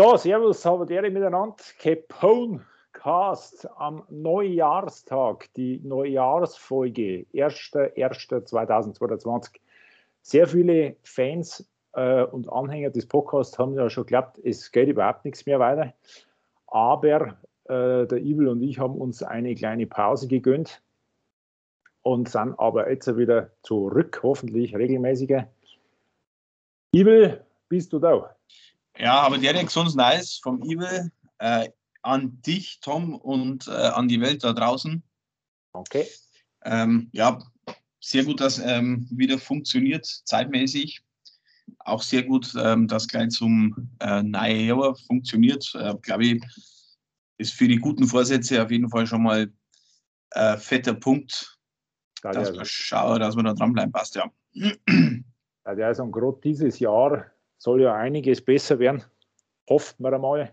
So, Servus, Salvatore miteinander. Capone Cast am Neujahrstag, die Neujahrsfolge, 1.1.2022. Sehr viele Fans äh, und Anhänger des Podcasts haben ja schon geglaubt, es geht überhaupt nichts mehr weiter. Aber äh, der Evil und ich haben uns eine kleine Pause gegönnt und sind aber jetzt wieder zurück, hoffentlich regelmäßiger. Evil, bist du da? Ja, aber der sonst nice vom Evil äh, an dich, Tom, und äh, an die Welt da draußen. Okay. Ähm, ja, sehr gut, dass ähm, wieder funktioniert, zeitmäßig. Auch sehr gut, ähm, dass gleich zum äh, Neujahr funktioniert. Äh, Glaube ich, ist für die guten Vorsätze auf jeden Fall schon mal ein äh, fetter Punkt, dass wir schauen, dass wir da dranbleiben. Passt ja. Ja, der ist gerade dieses Jahr soll ja einiges besser werden, hofft man einmal.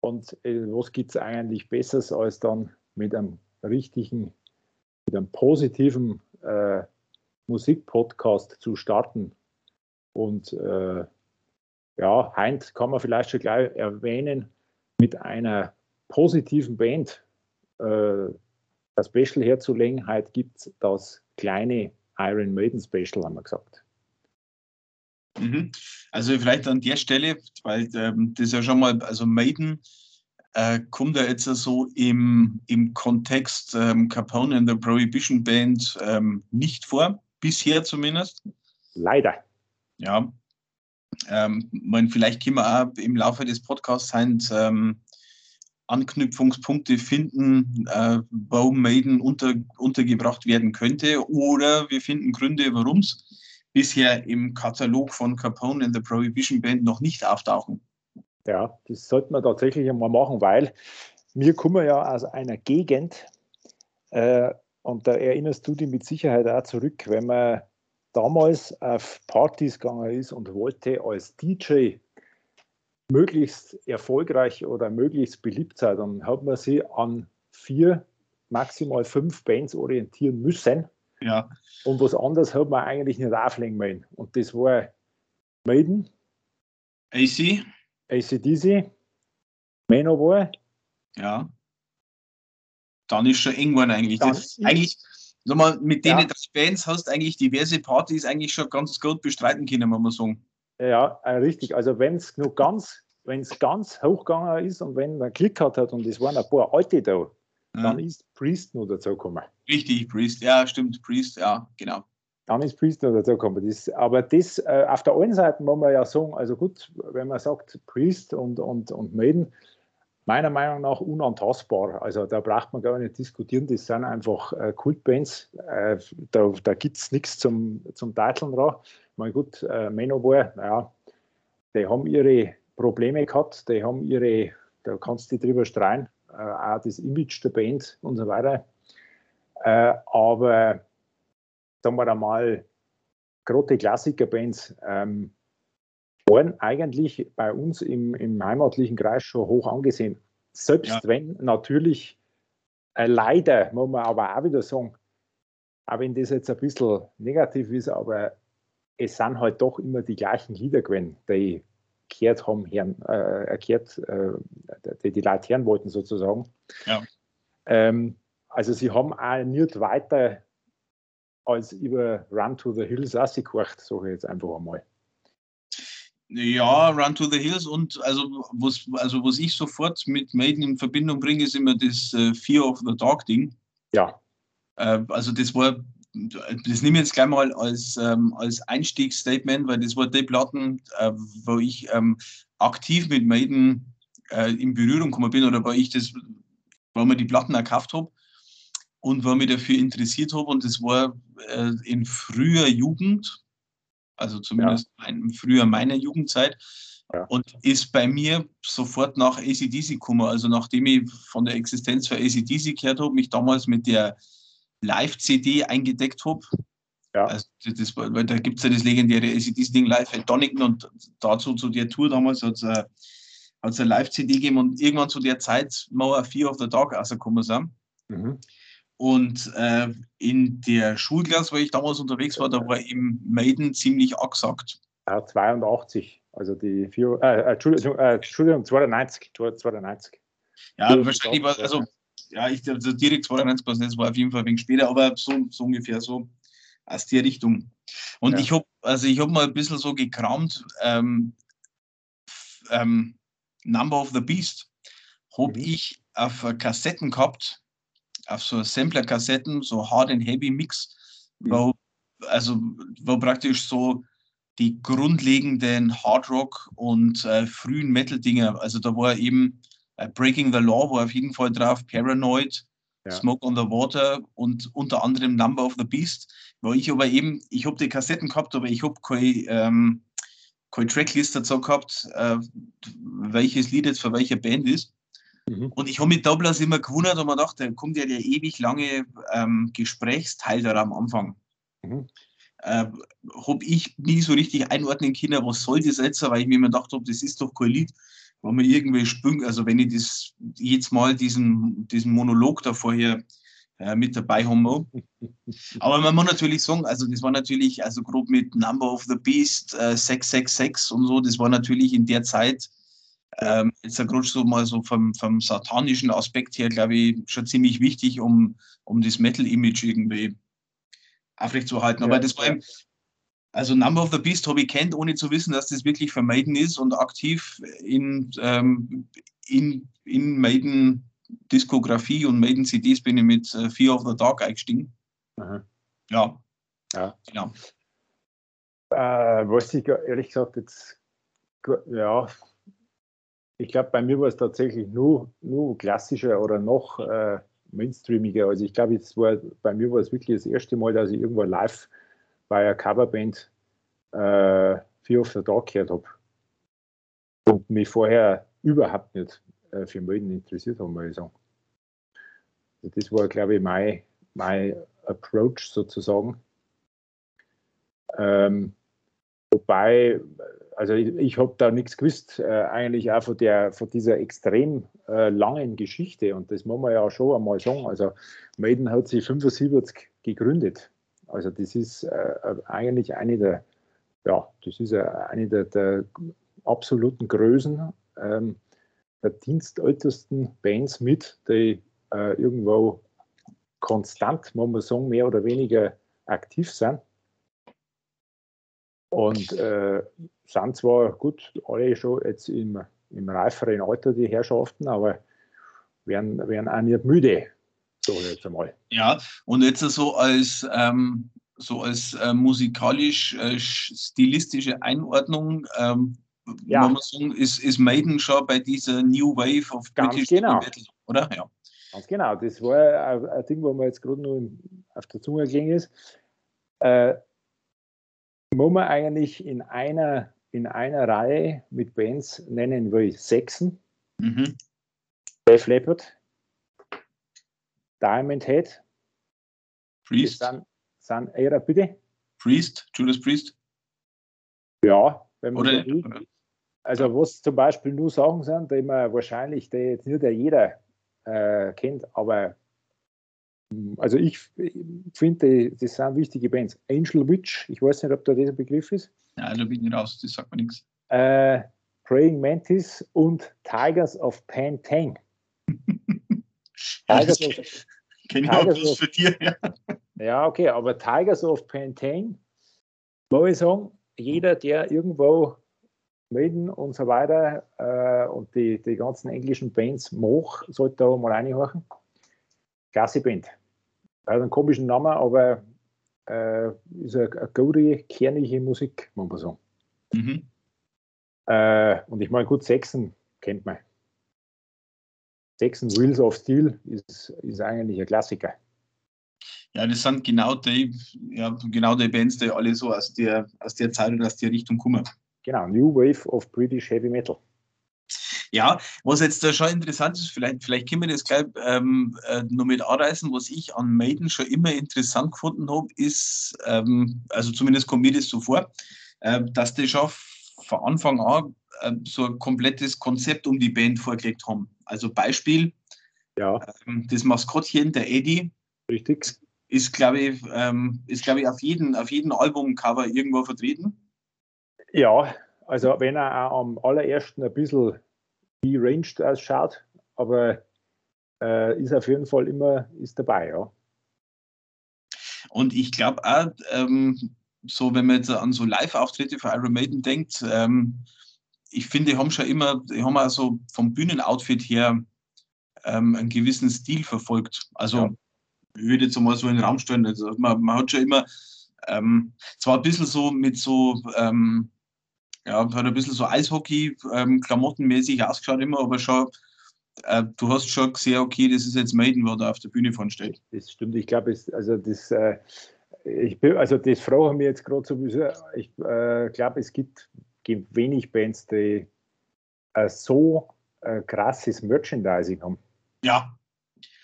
Und äh, was gibt es eigentlich Besseres, als dann mit einem richtigen, mit einem positiven äh, Musikpodcast zu starten? Und äh, ja, Heint kann man vielleicht schon gleich erwähnen, mit einer positiven Band äh, das Special herzulegen. Heute gibt es das kleine Iron Maiden Special, haben wir gesagt. Mhm. Also vielleicht an der Stelle, weil ähm, das ja schon mal, also Maiden äh, kommt ja jetzt so im, im Kontext ähm, Capone and the Prohibition Band ähm, nicht vor, bisher zumindest. Leider. Ja. Ähm, man, vielleicht können wir auch im Laufe des Podcasts sein, ähm, Anknüpfungspunkte finden, äh, wo Maiden unter, untergebracht werden könnte, oder wir finden Gründe, warum es bisher im Katalog von Capone and the Prohibition Band noch nicht auftauchen. Ja, das sollte man tatsächlich einmal machen, weil wir kommen ja aus einer Gegend äh, und da erinnerst du dich mit Sicherheit auch zurück, wenn man damals auf Partys gegangen ist und wollte als DJ möglichst erfolgreich oder möglichst beliebt sein, dann hat man sich an vier, maximal fünf Bands orientieren müssen. Ja. Und was anderes hat man eigentlich nicht auflegen wollen. Und das war Maiden, AC, ACDC, Manowar. Ja. Dann ist schon irgendwann eigentlich. Das, eigentlich, nochmal, mit denen ja. drei Bands hast du eigentlich diverse Partys eigentlich schon ganz gut bestreiten können, wenn man sagen. Ja, äh, richtig. Also wenn es nur ganz, wenn es ganz hochgegangen ist und wenn man Klick hat und es waren ein paar alte da, dann ist Priest nur dazu gekommen. Richtig, Priest, ja, stimmt, Priest, ja, genau. Dann ist Priest nur dazu gekommen. Das, aber das, äh, auf der einen Seite muss man ja sagen, also gut, wenn man sagt Priest und, und, und Maiden, meiner Meinung nach unantastbar. Also da braucht man gar nicht diskutieren, das sind einfach äh, Kultbands. Äh, da da gibt es nichts zum, zum Titeln dran. Mein gut, äh, Manowar, naja, die haben ihre Probleme gehabt, die haben ihre, da kannst du drüber streuen, äh, auch das Image der Band und so weiter. Äh, aber sagen wir einmal, große Klassikerbands ähm, waren eigentlich bei uns im, im heimatlichen Kreis schon hoch angesehen. Selbst ja. wenn natürlich äh, leider, muss man aber auch wieder sagen, auch wenn das jetzt ein bisschen negativ ist, aber es sind halt doch immer die gleichen Lieder gewesen, die gehört haben, hören, äh, gehört, äh, die die Leute hören wollten sozusagen. Ja. Ähm, also sie haben auch nicht weiter als über Run to the Hills ausgekocht, sage ich jetzt einfach einmal. Ja, Run to the Hills und also was, also was ich sofort mit Maiden in Verbindung bringe, ist immer das äh, Fear of the Dog Ding. Ja. Äh, also das war, das nehme ich jetzt gleich mal als, ähm, als Einstiegsstatement, weil das war die Platten, äh, wo ich ähm, aktiv mit Maiden äh, in Berührung gekommen bin oder weil ich das, weil mir die Platten erkauft habe und war mich dafür interessiert habe. Und das war äh, in früher Jugend, also zumindest ja. mein, früher meiner Jugendzeit. Ja. Und ist bei mir sofort nach ACDC gekommen. Also nachdem ich von der Existenz für ACDC gehört habe, mich damals mit der Live-CD eingedeckt habe. Ja. Also das, weil da gibt es ja das legendäre ACDC-Ding live at Donington und dazu zu der Tour damals hat es eine, eine Live-CD gegeben und irgendwann zu der Zeit Mauer 4 of the Dog rausgekommen sind. Mhm. Und äh, in der Schulklasse, wo ich damals unterwegs war, da war eben Maiden ziemlich angesagt. Ja, 82. Also die vier, äh, Entschuldigung, äh, Entschuldigung, 92. 92. Ja, wahrscheinlich war, also, ja, ich also direkt 92 das war auf jeden Fall wenig später, aber so, so ungefähr so aus der Richtung. Und ja. ich habe, also ich habe mal ein bisschen so gekramt, ähm, ähm, Number of the Beast, habe mhm. ich auf Kassetten gehabt, auf so Sampler-Kassetten, so Hard and Heavy Mix, mhm. wo, also wo praktisch so die grundlegenden Hard Rock und äh, frühen Metal-Dinger, also da war eben Breaking the Law war auf jeden Fall drauf, Paranoid, ja. Smoke on the Water und unter anderem Number of the Beast, wo ich aber eben, ich habe die Kassetten gehabt, aber ich habe keine, ähm, keine Tracklist dazu gehabt, äh, welches Lied jetzt für welche Band ist. Mhm. Und ich habe da bloß immer gewundert und mir gedacht, da kommt ja der ewig lange ähm, Gesprächsteil da am Anfang. Mhm. Äh, habe ich nie so richtig einordnen können, was soll das jetzt, weil ich mir immer gedacht habe, das ist doch kein Lied, wo man irgendwie springt. Also wenn ich das jetzt mal diesen, diesen Monolog da vorher äh, mit dabei haben Aber man muss natürlich sagen, also das war natürlich, also grob mit Number of the Beast, äh, 666 und so, das war natürlich in der Zeit, ähm, jetzt gerade so mal so vom, vom satanischen Aspekt her, glaube ich, schon ziemlich wichtig, um, um das Metal-Image irgendwie aufrechtzuerhalten. Aber ja, das war eben, also Number of the Beast habe ich kennt, ohne zu wissen, dass das wirklich vermeiden ist und aktiv in, ähm, in, in Maiden Diskografie und Maiden CDs bin ich mit äh, Fear of the Dark eingestiegen. Aha. Ja. Ja. Genau. Äh, was ich ehrlich gesagt jetzt, ja, ich glaube, bei mir war es tatsächlich nur, nur klassischer oder noch äh, mainstreamiger. Also ich glaube, bei mir war es wirklich das erste Mal, dass ich irgendwo live bei einer Coverband äh, Fear of the Dark gehört habe. Und mich vorher überhaupt nicht äh, für Melden interessiert habe, muss ich sagen. Also das war, glaube ich, mein, mein Approach sozusagen. Ähm, wobei, also ich, ich habe da nichts gewusst, äh, eigentlich auch von, der, von dieser extrem äh, langen Geschichte. Und das muss man ja schon einmal sagen. Also Maiden hat sich 75 gegründet. Also das ist äh, eigentlich eine der, ja, das ist eine der, der absoluten Größen ähm, der dienstältesten Bands mit, die äh, irgendwo konstant, muss man sagen, mehr oder weniger aktiv sind. Und äh, sind zwar gut, alle schon jetzt im, im reiferen Alter, die Herrschaften, aber werden, werden auch nicht müde, so jetzt einmal. Ja, und jetzt so als, ähm, so als äh, musikalisch-stilistische äh, Einordnung, ähm, ja. man sagen, ist, ist Maiden schon bei dieser New Wave of Ganz British genau. Metal, oder? Ja. Ganz genau, das war ein, Ding, wo mir jetzt gerade nur auf der Zunge gelegen ist. Äh, muss man eigentlich in einer, in einer Reihe mit Bands nennen will Sechsen, mhm. Def Leppard, Diamond Head, Priest. Dann, sind eher, bitte? Priest, Judas Priest. Ja, wenn man oder, so will. Also was zum Beispiel nur Sachen sind, die man wahrscheinlich die jetzt nicht jeder äh, kennt, aber also ich finde, das sind wichtige Bands. Angel Witch, ich weiß nicht, ob da dieser Begriff ist. Ja, da bin ich nicht raus, das sagt mir nichts. Äh, Praying Mantis und Tigers of Pantang. Tigers of, Kenne ich Tigers auch für dir, ja. Ja, okay, aber Tigers of Pantang, muss ich sagen, jeder, der irgendwo Maiden und so weiter äh, und die, die ganzen englischen Bands Moch sollte da mal reinhören. Klasse Band. Hat einen komischen Namen, aber äh, ist eine, eine gute, kernige Musik, muss man sagen. Mhm. Äh, und ich meine, gut, Sechsen kennt man. Sechsen Wheels of Steel ist, ist eigentlich ein Klassiker. Ja, das sind genau die, ja, genau die Bands, die alle so aus der, aus der Zeit und aus der Richtung kommen. Genau, New Wave of British Heavy Metal. Ja, was jetzt da schon interessant ist, vielleicht, vielleicht können wir das gleich ähm, äh, noch mit anreißen, was ich an Maiden schon immer interessant gefunden habe, ist, ähm, also zumindest kommt mir das so vor, äh, dass die schon von Anfang an äh, so ein komplettes Konzept um die Band vorgelegt haben. Also Beispiel, ja. Ähm, das Maskottchen, der Eddie, Richtig. ist, glaube ich, ähm, ist, glaub ich auf jedem auf jeden Albumcover irgendwo vertreten. Ja, also wenn er auch am allerersten ein bisschen deranged ausschaut, aber äh, ist auf jeden Fall immer ist dabei, ja. Und ich glaube auch, ähm, so wenn man jetzt an so Live-Auftritte für Iron Maiden denkt, ähm, ich finde, die haben schon immer, die haben also vom Bühnenoutfit her ähm, einen gewissen Stil verfolgt. Also ja. ich würde jetzt mal so in den Raum stellen. Also man, man hat schon immer ähm, zwar ein bisschen so mit so ähm, ja, hat ein bisschen so Eishockey-Klamottenmäßig ähm, ausgeschaut immer, aber schon, äh, du hast schon gesehen, okay, das ist jetzt Maiden, wo da auf der Bühne von steht. Das stimmt, ich glaube, also das, äh, ich bin, also das fragen wir jetzt gerade sowieso. Ich äh, glaube, es gibt, gibt wenig Bands, die äh, so äh, krasses Merchandising haben. Ja.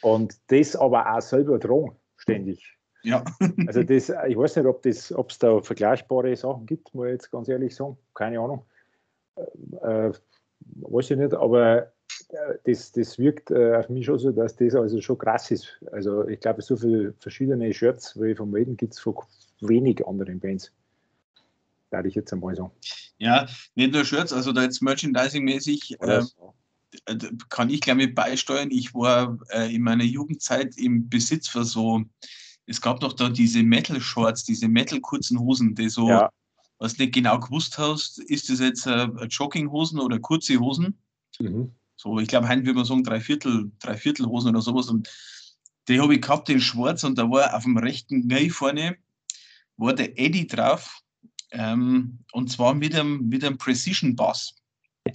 Und das aber auch selber dran, ständig. Ja. also das, ich weiß nicht, ob es da vergleichbare Sachen gibt, muss ich jetzt ganz ehrlich sagen. Keine Ahnung. Äh, weiß ich nicht, aber äh, das, das wirkt äh, auf mich schon so, dass das also schon krass ist. Also ich glaube, so viele verschiedene Shirts wie von Maiden gibt es von wenig anderen Bands. Da ich jetzt einmal sagen. Ja, nicht nur Shirts, also da jetzt Merchandising-mäßig äh, kann ich glaube ich beisteuern. Ich war äh, in meiner Jugendzeit im Besitz für so es gab doch da diese Metal-Shorts, diese Metal-kurzen Hosen, die so, ja. was nicht genau gewusst hast, ist das jetzt äh, Jogginghosen oder kurze Hosen? Mhm. So, ich glaube, heute würde man sagen, Dreiviertel, Dreiviertelhosen oder sowas. Und die habe ich gehabt in Schwarz und da war auf dem rechten Knie vorne war der Eddie drauf. Ähm, und zwar mit einem, mit einem Precision-Bass.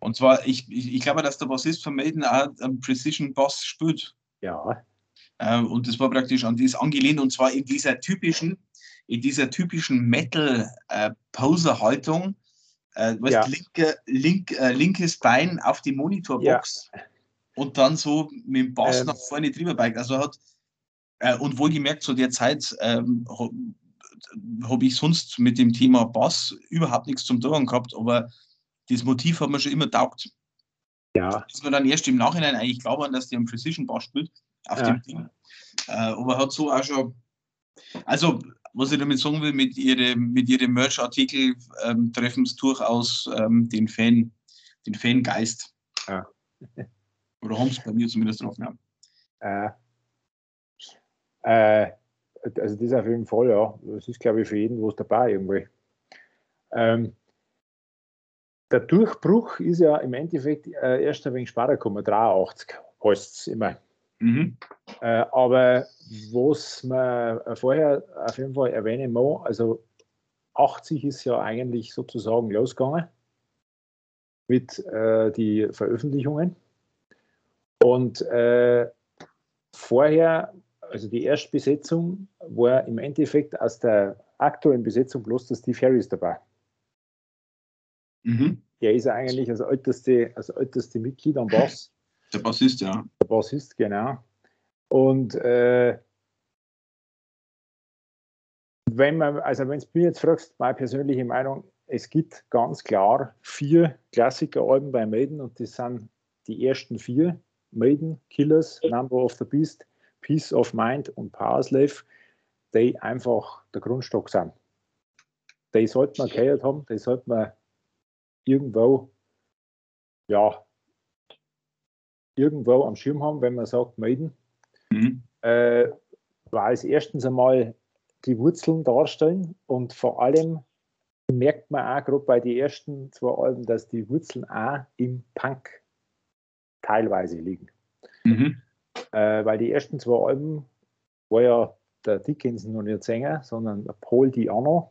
Und zwar, ich, ich, ich, glaube, dass der Bassist von Maiden auch einen Precision-Bass spielt. Ja. Ähm, und das war praktisch an das angelehnt und zwar in dieser typischen, in dieser typischen Metal-Poser-Haltung. Äh, äh, ja. linke, link, äh, linkes Bein auf die Monitorbox ja. und dann so mit dem Bass ähm. nach vorne drüber beugt. Also hat, äh, und wohlgemerkt, zu der Zeit ähm, habe ich sonst mit dem Thema Bass überhaupt nichts zum tun gehabt, aber das Motiv hat mir schon immer taugt. Ja. Ist mir dann erst im Nachhinein eigentlich glauben, dass der einen Precision Bass spielt auf ja. dem Ding. Äh, aber hat so auch schon, also was ich damit sagen will, mit ihrem mit ihre Merch-Artikel ähm, treffen es durchaus ähm, den Fan, den Fangeist. Ja. Oder haben es bei mir zumindest getroffen. Ja. Äh, also das auf jeden Fall, ja. Das ist, glaube ich, für jeden was dabei irgendwie. Ähm, der Durchbruch ist ja im Endeffekt äh, erst ein wenig später gekommen, 83 heißt es immer. Mhm. Äh, aber was man vorher auf jeden Fall erwähnen muss, also 80 ist ja eigentlich sozusagen losgegangen mit äh, die Veröffentlichungen. Und äh, vorher, also die Erstbesetzung, war im Endeffekt aus der aktuellen Besetzung bloß der Steve Harris dabei. Mhm. Der ist eigentlich als älteste, als älteste Mitglied am Bass der Bassist, ja. Der Bassist, genau. Und äh, wenn man, also wenn du mich jetzt fragst, meine persönliche Meinung, es gibt ganz klar vier Klassikeralben bei Maiden und das sind die ersten vier: Maiden, Killers, Number of the Beast, Peace of Mind und Power Slave, die einfach der Grundstock sind. Die sollte man gehört haben, die sollte man irgendwo ja, irgendwo am Schirm haben, wenn man sagt Maiden, mhm. äh, weil es erstens einmal die Wurzeln darstellen und vor allem merkt man auch gerade bei den ersten zwei Alben, dass die Wurzeln auch im Punk teilweise liegen. Mhm. Äh, weil die ersten zwei Alben war ja der Dickinson noch nicht Sänger, sondern der Paul Diano.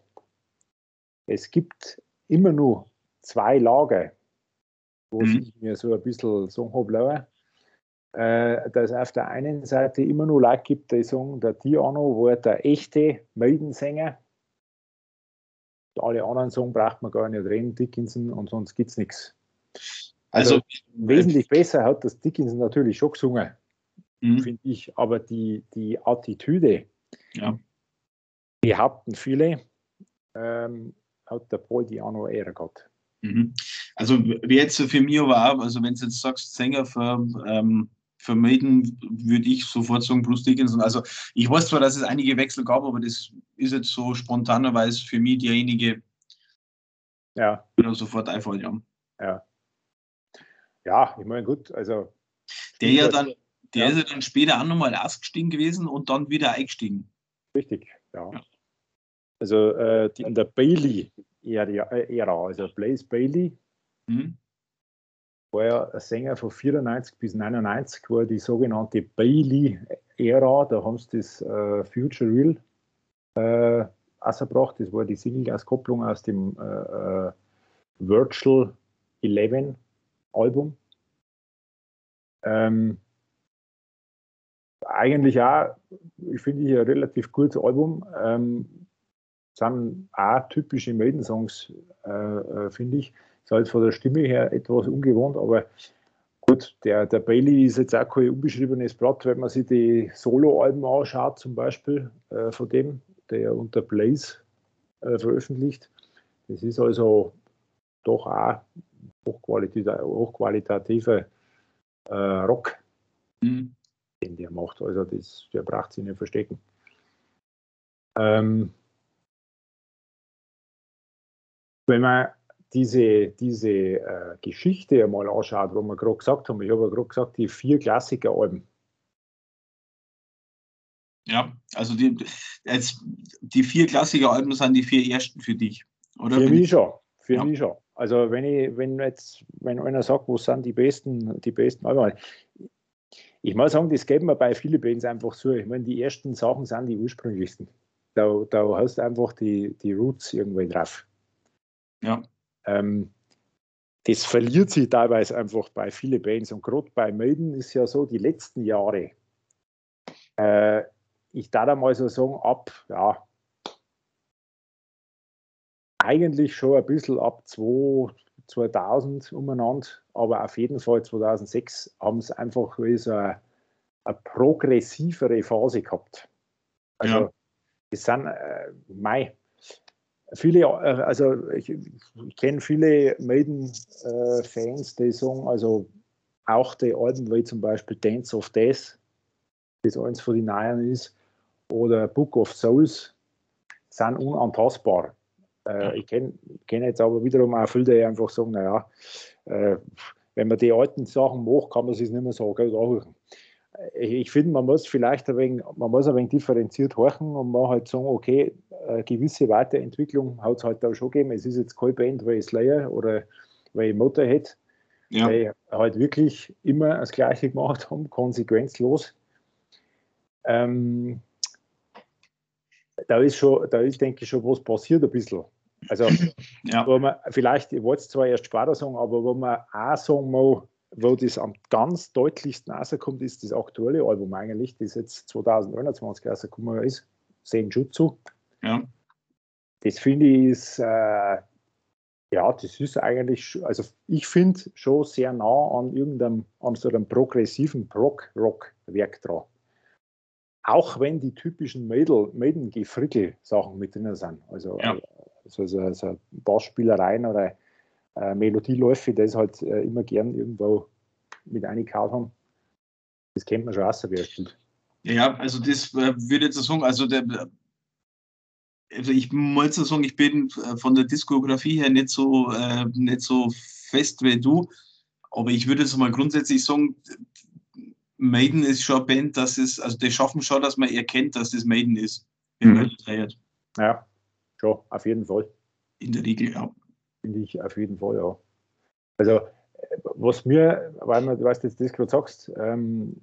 Es gibt immer nur zwei Lager, wo mhm. ich mir so ein bisschen so habe äh, dass es auf der einen Seite immer nur Leute gibt, die sagen, der Diano war der echte Meldensänger. Alle anderen sagen, braucht man gar nicht reden, Dickinson, und sonst gibt es nichts. Also, also wesentlich besser hat das Dickinson natürlich schon gesungen, mhm. finde ich, aber die, die Attitüde, ja. behaupten viele, ähm, hat der Paul Diano eher gehabt. Mhm. Also wie jetzt für mich aber auch, also wenn du jetzt sagst, Sänger für ähm, vermeiden, würde ich sofort sagen Bruce Dickinson. Also ich weiß zwar, dass es einige Wechsel gab, aber das ist jetzt so spontanerweise für mich derjenige, Ja. Genau, sofort einfällt, ja. Ja. Ja, ich meine, gut, also. Der ja dann, der ja. ist ja dann später auch nochmal ausgestiegen gewesen und dann wieder eingestiegen. Richtig, ja. ja. Also äh, die, in der Bailey-Ära, also Blaze Bailey, mhm. war ja ein Sänger von 94 bis 99, war die sogenannte Bailey-Ära, da haben sie das äh, Future Real äh, rausgebracht, das war die Single-Auskopplung aus dem äh, äh Virtual 11 Album. Ähm, eigentlich auch, ich finde ich ein relativ gutes Album. Ähm, sind auch typische Maiden-Songs, äh, äh, finde ich. Ist halt von der Stimme her etwas ungewohnt, aber gut, der, der Bailey ist jetzt auch kein unbeschriebenes Blatt, wenn man sich die Solo-Alben anschaut, zum Beispiel äh, von dem, der unter Blaze äh, veröffentlicht. Das ist also doch auch hochqualitative, hochqualitative äh, Rock, mhm. Den der macht. Also das, der braucht sich nicht verstecken. Ähm, wenn man diese, diese äh, Geschichte einmal anschaut, wo wir gerade gesagt haben, ich habe ja gerade gesagt, die vier Klassiker-Alben. Ja, also die, jetzt, die vier Klassiker-Alben sind die vier ersten für dich, oder? Für mich schon. Für ja. mich schon. Also wenn ich, wenn jetzt, wenn einer sagt, wo sind die besten, die besten Alben, ich muss sagen, das geben wir bei vielen Bands einfach so. Ich meine, die ersten Sachen sind die ursprünglichsten. Da, da hast du einfach die, die Roots irgendwo drauf. Ja. Ähm, das verliert sich teilweise einfach bei vielen Bands. Und gerade bei Maiden ist ja so, die letzten Jahre, äh, ich darf mal so sagen, ab, ja, eigentlich schon ein bisschen ab 2000 umeinander, aber auf jeden Fall 2006 haben sie einfach so eine, eine progressivere Phase gehabt. Also, ja. das sind, äh, Mai, viele, äh, also ich, ich kenne viele Maiden-Fans, die sagen, also auch die Alben wie zum Beispiel Dance of Death, das eins von den Neuen ist, oder Book of Souls, sind unantastbar. Äh, ich kenne kenn jetzt aber wiederum auch viele, die einfach sagen, naja, äh, wenn man die alten Sachen macht, kann man sich nicht mehr so gell, ich finde, man muss vielleicht ein wenig, man muss ein wenig differenziert horchen und man halt sagen, okay, eine gewisse Weiterentwicklung hat es halt auch schon gegeben. Es ist jetzt keine Band wie Slayer oder wie Motorhead, ja. die halt wirklich immer das Gleiche gemacht haben, konsequenzlos. Ähm, da ist schon, da ist, denke ich, schon was passiert ein bisschen. Also, ja. wo man vielleicht, ich wollte es zwar erst später sagen, aber wo man auch sagen muss, wo das am ganz deutlichsten rauskommt, ist das aktuelle Album eigentlich, das jetzt 2021 rausgekommen ist, Senjutsu. Ja. Das finde ich ist, äh, ja, das ist eigentlich, also ich finde schon sehr nah an irgendeinem, an so einem progressiven Prog-Rock-Werk dran. Auch wenn die typischen Maiden-Gefrickel-Sachen mit drin sind. Also, ja. also, so, so Bassspielereien oder äh, Melodieläufe, das halt äh, immer gern irgendwo mit eingekaut haben. Das kennt man schon aus, wie er spielt. Ja, also das äh, würde jetzt sagen, also der, also ich muss sagen, ich bin äh, von der Diskografie her nicht so, äh, nicht so fest wie du, aber ich würde jetzt mal grundsätzlich sagen, Maiden ist schon eine Band, das ist, also die schaffen schon, dass man erkennt, dass das Maiden ist, wenn mhm. man Ja, schon, auf jeden Fall. In der Regel, ja. Finde ich auf jeden Fall, ja. Also, was mir, weil du weißt, jetzt das gerade sagst, ähm,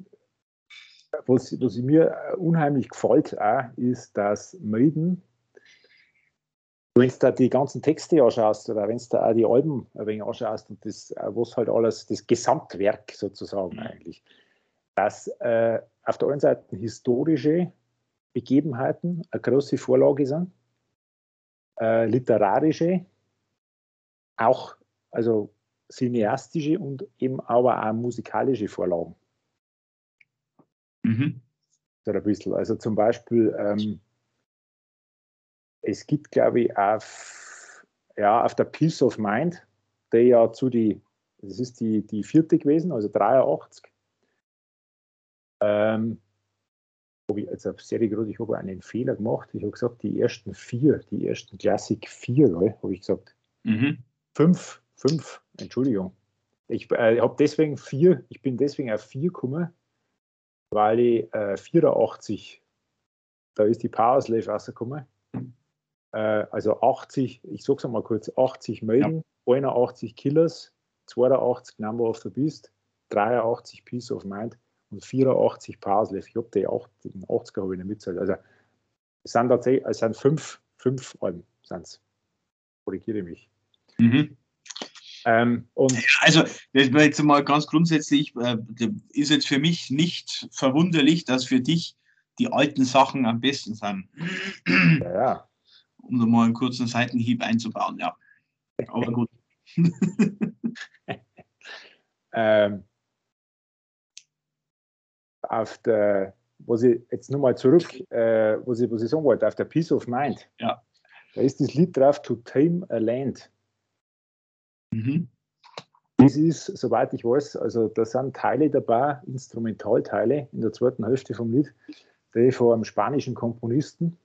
was, was mir unheimlich gefällt, auch, ist, dass Maiden, wenn du da die ganzen Texte anschaust oder wenn du da auch die Alben ein wenig anschaust und das, was halt alles, das Gesamtwerk sozusagen mhm. eigentlich, dass äh, auf der einen Seite historische Begebenheiten eine große Vorlage sind, äh, literarische auch also cineastische und eben aber auch musikalische Vorlagen. Mhm. So ein bisschen. Also zum Beispiel, ähm, es gibt, glaube ich, auf, ja, auf der Peace of Mind, der ja zu die, das ist die, die vierte gewesen, also 83. Ähm, habe ich, also sehr gerade, ich habe einen Fehler gemacht. Ich habe gesagt, die ersten vier, die ersten Klassik vier, habe ich gesagt. Mhm. Fünf, fünf, Entschuldigung. Ich äh, habe deswegen vier, ich bin deswegen auf vier gekommen, weil ich äh, 84, da ist die Power Slave rausgekommen. Äh, also 80, ich sag's einmal kurz, 80 Maiden, ja. 81 Killers, 82 Number of the Beast, 83 Peace of Mind und 84 Parsley. Ich habe die 80er habe ich nicht mitzählt. Also es sind tatsächlich, es sind fünf, fünf Alben, sind's. Korrigiere mich. Mhm. Ähm, also, das war jetzt mal ganz grundsätzlich, äh, ist jetzt für mich nicht verwunderlich, dass für dich die alten Sachen am besten sind. Ja, ja. Um nochmal einen kurzen Seitenhieb einzubauen, ja. Aber gut. ähm, auf der, was ich jetzt nochmal zurück, äh, was, ich, was ich sagen wollte, auf der Peace of Mind. Ja. Da ist das Lied drauf, To Tame a Land. Mhm. Das ist, soweit ich weiß, also da sind Teile dabei, Instrumentalteile in der zweiten Hälfte vom Lied, die von einem spanischen Komponisten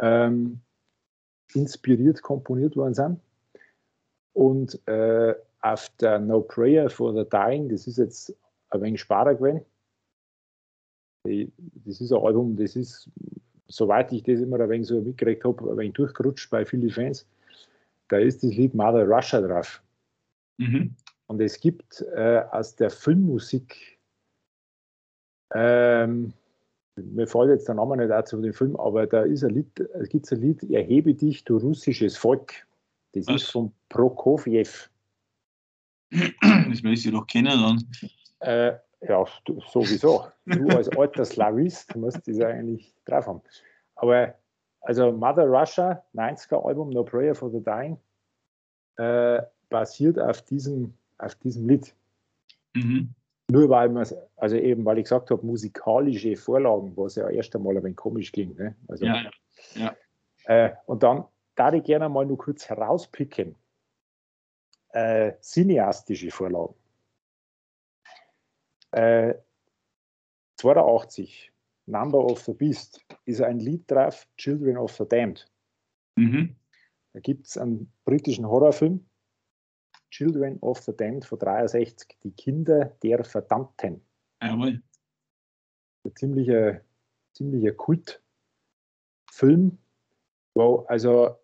ähm, inspiriert komponiert worden sind. Und äh, auf der No Prayer for the Dying, das ist jetzt ein wenig sparer gewesen, das ist ein Album, das ist, soweit ich das immer ein wenig so mitgekriegt habe, ein wenig durchgerutscht bei vielen Fans. Da ist das Lied Mother Russia drauf. Mhm. Und es gibt äh, aus der Filmmusik, ähm, mir fällt jetzt der Name nicht dazu von dem Film, aber da ist ein Lied, es gibt ein Lied, Erhebe dich, du russisches Volk. Das Was? ist von Prokofjew. Das möchte ich doch kennen dann. Äh, ja, sowieso. Du als alter Slavist musst das eigentlich drauf haben. Aber also Mother Russia, 90er Album No Prayer for the Dying, äh, basiert auf diesem, auf diesem Lied. Mhm. Nur weil man also eben, weil ich gesagt habe, musikalische Vorlagen, was ja erst einmal ein wenig komisch klingt. Ne? Also, ja, ja. Äh, und dann da ich gerne mal nur kurz herauspicken. Äh, cineastische Vorlagen. Äh, 82, Number of the Beast, ist ein Lied drauf, Children of the Damned. Mhm. Da gibt es einen britischen Horrorfilm, Children of the Damned von 63, die Kinder der Verdammten. Jawohl. Ein ziemlicher, ziemlicher Kultfilm, wo also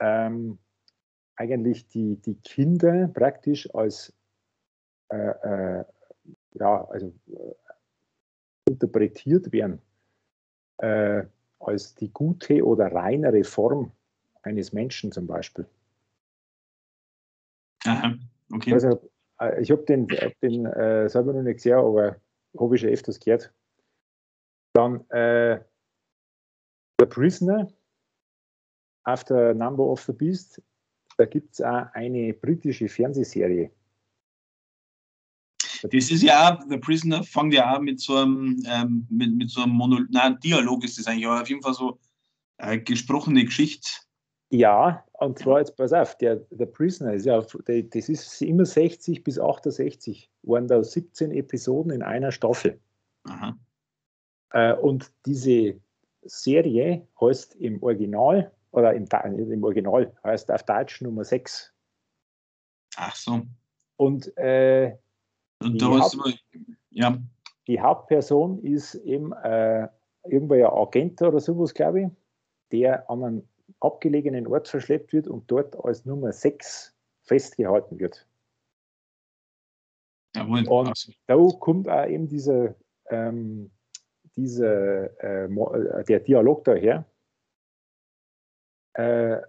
ähm, eigentlich die, die Kinder praktisch als äh, äh, ja, also äh, interpretiert werden äh, als die gute oder reinere Form eines Menschen zum Beispiel. Aha, okay. Also, äh, ich habe den, den äh, selber noch nicht gesehen, aber habe ich schon öfters gehört. Dann äh, The Prisoner, After Number of the Beast, da gibt es auch eine britische Fernsehserie. Das ist ja auch, The Prisoner fängt ja auch mit so einem, ähm, mit, mit so einem Mono nein, Dialog ist das eigentlich, aber auf jeden Fall so äh, gesprochene Geschichte. Ja, und zwar jetzt pass auf, der, der Prisoner ist ja, der, das ist immer 60 bis 68, waren da 17 Episoden in einer Staffel. Äh, und diese Serie heißt im Original, oder im, im Original heißt auf Deutsch Nummer 6. Ach so. Und äh, und da hast du, ja. Die Hauptperson ist eben äh, irgendwo ein Agent oder sowas, glaube ich, der an einen abgelegenen Ort verschleppt wird und dort als Nummer 6 festgehalten wird. Jawohl. Und also. da kommt auch eben dieser, ähm, dieser äh, äh, der Dialog daher, äh,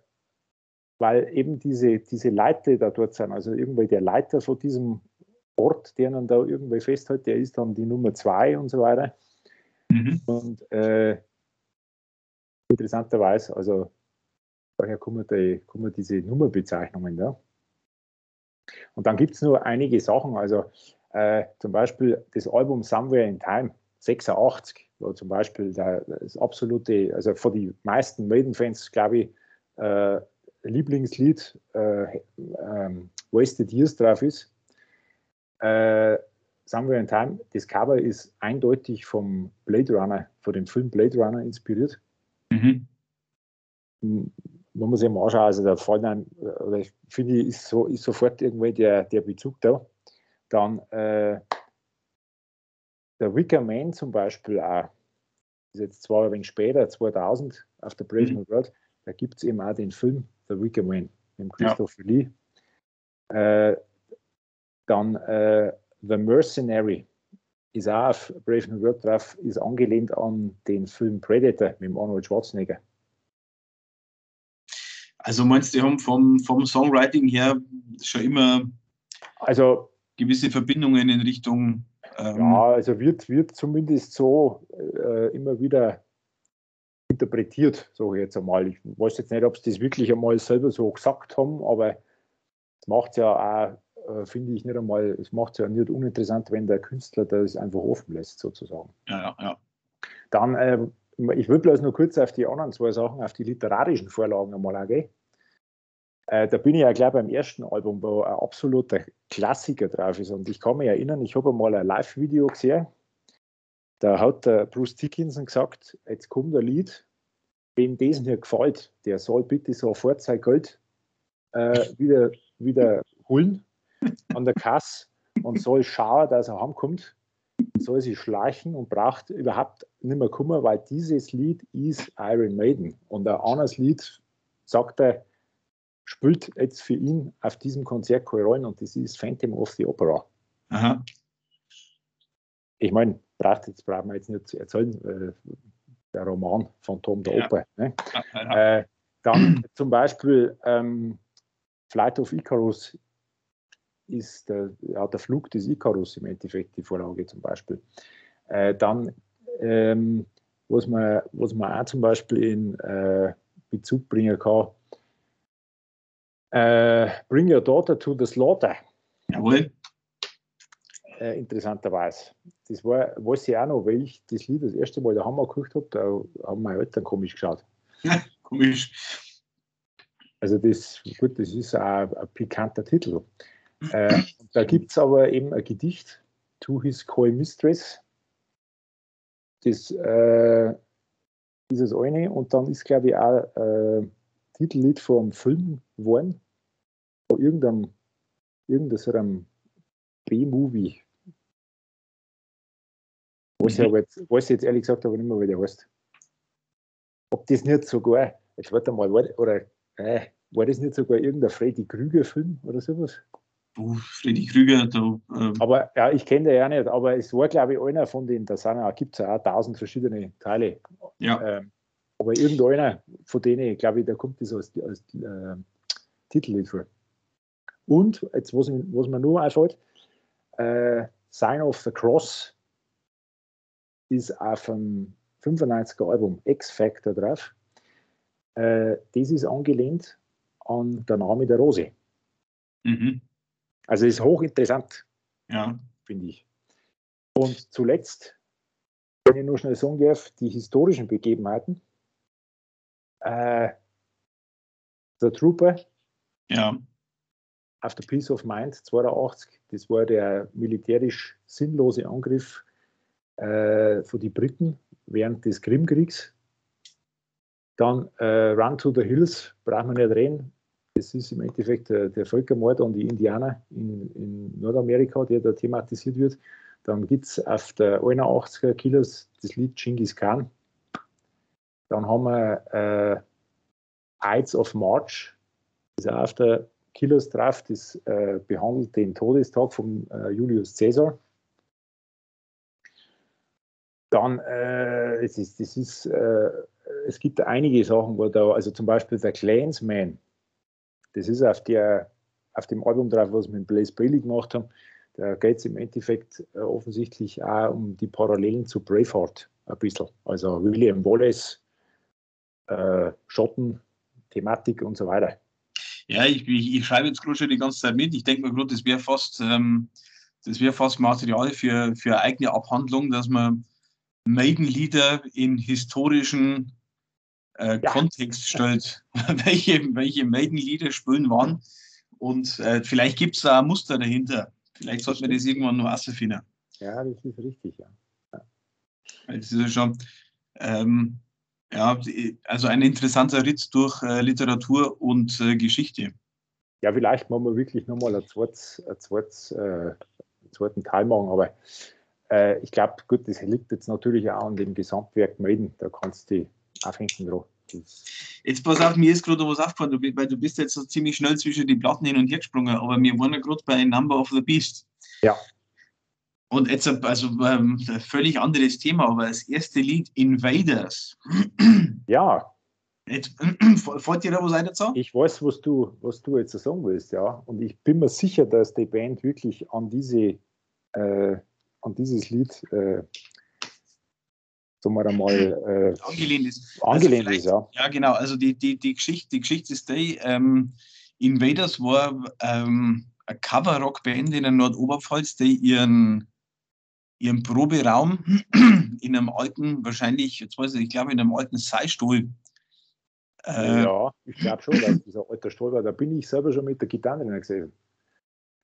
weil eben diese, diese Leute da dort sind, also irgendwie der Leiter von diesem Ort, der dann da irgendwie festhält, der ist dann die Nummer zwei und so weiter. Mhm. Und äh, interessanterweise, also daher kommen, die, kommen diese Nummerbezeichnungen da. Und dann gibt es nur einige Sachen, also äh, zum Beispiel das Album Somewhere in Time 86, wo zum Beispiel das absolute, also von den meisten Maiden-Fans, glaube ich, äh, Lieblingslied äh, ähm, Wasted Years drauf ist äh, Somewhere in Time, das Cover ist eindeutig vom Blade Runner, von dem Film Blade Runner inspiriert. Mhm. man muss sich mal anschauen, also da fallen einem, oder ich finde, ist, so, ist sofort irgendwie der, der Bezug da. Dann äh, der Wicker Man zum Beispiel auch, ist jetzt zwar ein wenig später, 2000, auf der Brave mhm. World, da gibt es eben auch den Film The Wicker Man mit Christopher ja. Lee. Äh, dann äh, The Mercenary ist auch auf Brave New World drauf, ist angelehnt an den Film Predator mit Arnold Schwarzenegger. Also meinst du, die haben vom, vom Songwriting her schon immer also, gewisse Verbindungen in Richtung. Ähm, ja, also wird, wird zumindest so äh, immer wieder interpretiert, sage ich jetzt einmal. Ich weiß jetzt nicht, ob sie das wirklich einmal selber so gesagt haben, aber es macht es ja auch, äh, finde ich nicht einmal, es macht es ja nicht uninteressant, wenn der Künstler das einfach offen lässt, sozusagen. Ja, ja, ja. Dann, äh, ich will bloß nur kurz auf die anderen zwei Sachen, auf die literarischen Vorlagen einmal eingehen. Äh, da bin ich ja gleich beim ersten Album, wo ein absoluter Klassiker drauf ist. Und ich kann mich erinnern, ich habe mal ein Live-Video gesehen. Da hat der Bruce Dickinson gesagt, jetzt kommt ein Lied, wem das hier gefällt, der soll bitte sofort sein Geld äh, wieder, wieder holen an der Kasse und soll schauen, dass er heimkommt, soll sich schleichen und braucht überhaupt nicht mehr kommen, weil dieses Lied ist Iron Maiden. Und ein anderes Lied sagt er, spielt jetzt für ihn auf diesem Konzert keine Rolle und das ist Phantom of the Opera. Aha. Ich meine, braucht jetzt brauchen wir jetzt nicht zu erzählen, äh, der Roman Phantom der ja. Oper. Ne? Ja, äh, dann zum Beispiel ähm, Flight of Icarus ist der, ja, der Flug des Icarus im Endeffekt die Vorlage zum Beispiel. Äh, dann, ähm, was, man, was man auch zum Beispiel in äh, Bezug bringen kann, äh, Bring Your Daughter to the Slaughter. Jawohl. Äh, interessanterweise. Das war, weiß ich auch noch, weil ich das Lied das erste Mal daheim geguckt habe, da haben meine Eltern komisch geschaut. Ja, komisch. Also das, gut, das ist auch ein pikanter Titel. Äh, da gibt es aber eben ein Gedicht, To His Coy Mistress. Das äh, ist das eine und dann ist, glaube ich, auch äh, Titellied vom Film geworden. Von irgendeinem, irgendeinem B-Movie. Was mhm. ich, jetzt, weiß ich jetzt ehrlich gesagt aber nicht mehr, wie der heißt. Ob das nicht sogar, jetzt warte mal, war, oder äh, war das nicht sogar irgendein Freddy Krüger-Film oder sowas? Freddy Krüger, da. Ähm. Aber ja, ich kenne den ja nicht, aber es war, glaube ich, einer von denen, da gibt es ja auch tausend verschiedene Teile. Ja. Ähm, aber irgendeiner von denen, glaube ich, da kommt das als, als äh, Titellied vor. Und, jetzt, was, was mir nur einfällt, äh, Sign of the Cross ist auf dem 95er Album X Factor drauf. Äh, das ist angelehnt an der Name der Rose. Mhm. Also ist hochinteressant, ja. finde ich. Und zuletzt, wenn ich nur schnell sagen darf, die historischen Begebenheiten äh, der Trooper. Ja. Auf der Peace of Mind 82, das war der militärisch sinnlose Angriff äh, von den Briten während des Krimkriegs. Dann äh, Run to the Hills, braucht man nicht reden. Das ist im Endeffekt der, der Völkermord an die Indianer in, in, Nordamerika, der da thematisiert wird. Dann gibt es auf der 81er Killers das Lied Genghis Khan. Dann haben wir äh, Ides of March, das ist auch auf der Killers drauf, das äh, behandelt den Todestag von äh, Julius Caesar. Dann, äh, es, ist, das ist, äh, es gibt einige Sachen, wo da, also zum Beispiel der Clansman, das ist auf, der, auf dem Album drauf, was wir mit Blaze Bailey gemacht haben. Da geht es im Endeffekt äh, offensichtlich auch um die Parallelen zu Braveheart ein bisschen. Also William Wallace äh, Schotten, Thematik und so weiter. Ja, ich, ich, ich schreibe jetzt gerade schon die ganze Zeit mit. Ich denke mir gerade, das wäre fast, ähm, das fast Material für, für eigene Abhandlung, dass man Maiden-Lieder in historischen äh, ja. Kontext stellt, welche, welche Maiden-Lieder spielen wann. Und äh, vielleicht gibt es da ein Muster dahinter. Vielleicht sollten wir das irgendwann noch rausfinden. Ja, das ist richtig, ja. ja. Das ist ja schon. Ähm, Ja, also ein interessanter Ritt durch äh, Literatur und äh, Geschichte. Ja, vielleicht machen wir wirklich nochmal ein zweites, ein zweites, äh, einen zweiten Teil machen, aber äh, ich glaube, gut, das liegt jetzt natürlich auch an dem Gesamtwerk Maiden, da kannst du aufhängen drauf. Jetzt pass auf, mir ist gerade was aufgefallen, weil du bist jetzt so ziemlich schnell zwischen die Platten hin und her gesprungen, aber wir waren ja gerade bei Number of the Beast. Ja. Und jetzt, also ähm, ein völlig anderes Thema, aber das erste Lied, Invaders. Ja. Jetzt, fällt dir da was ein dazu? Ich weiß, was du, was du jetzt sagen willst, ja. Und ich bin mir sicher, dass die Band wirklich an diese, äh, an dieses Lied äh, sagen wir einmal, äh, angelehnt ist. Angelehnt also ist, ja. Ja, genau. Also die, die, die, Geschichte, die Geschichte ist die, ähm, Invaders war ähm, eine Cover-Rock-Band in der Nordoberpfalz, die ihren, ihren Proberaum in einem alten, wahrscheinlich, jetzt weiß ich, ich glaube in einem alten Seilstuhl. Äh, ja, ich glaube schon, dass dieser alte Stuhl war. Da bin ich selber schon mit der Gitarre drin gesehen.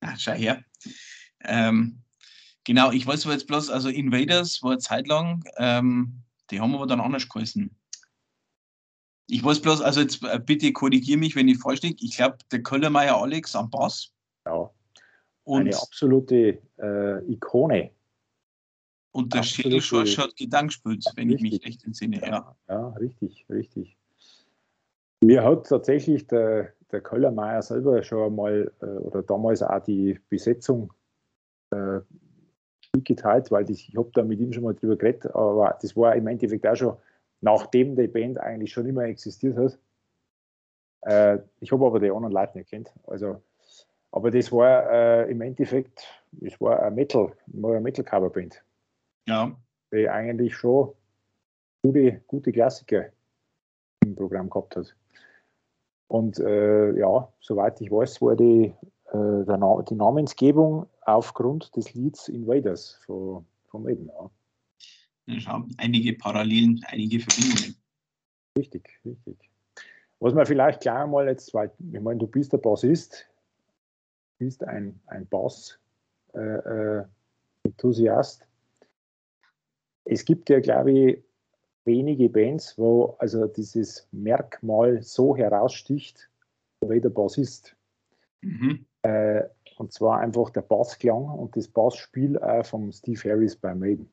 Ja, schau her. Ähm, Genau, ich weiß jetzt bloß, also Invaders war eine Zeit lang, ähm, die haben aber dann anders geheißen. Ich weiß bloß, also jetzt äh, bitte korrigiere mich, wenn ich falsch liege. Ich glaube, der Köllermeier Alex am Bass. Ja. Und eine absolute äh, Ikone. Und der Schädelschorsch hat Gedanken gespielt, wenn richtig. ich mich recht entsinne. Ja, ja. ja, richtig, richtig. Mir hat tatsächlich der, der Köllermeier selber schon einmal äh, oder damals auch die Besetzung äh, mitgeteilt, weil ich, ich habe da mit ihm schon mal drüber geredet, aber das war im Endeffekt auch schon, nachdem die Band eigentlich schon immer existiert hat. Äh, ich habe aber die anderen Leute nicht kennt. Also, aber das war äh, im Endeffekt, es war ein Metal, eine Metal-Cover-Band. Ja. Die eigentlich schon gute, gute Klassiker im Programm gehabt hat. Und äh, ja, soweit ich weiß, war die, äh, die Namensgebung aufgrund des Lieds Invaders von, von Maiden. Ja. Einige Parallelen, einige Verbindungen. Richtig, richtig. Was man vielleicht gleich mal jetzt, weil ich meine, du bist der Bassist, bist ein, ein Bass-Enthusiast. Äh, äh, es gibt ja, glaube ich, wenige Bands, wo also dieses Merkmal so heraussticht wie der Bassist. Mhm. Äh, und zwar einfach der Bassklang und das Bassspiel äh, vom Steve Harris bei Maiden.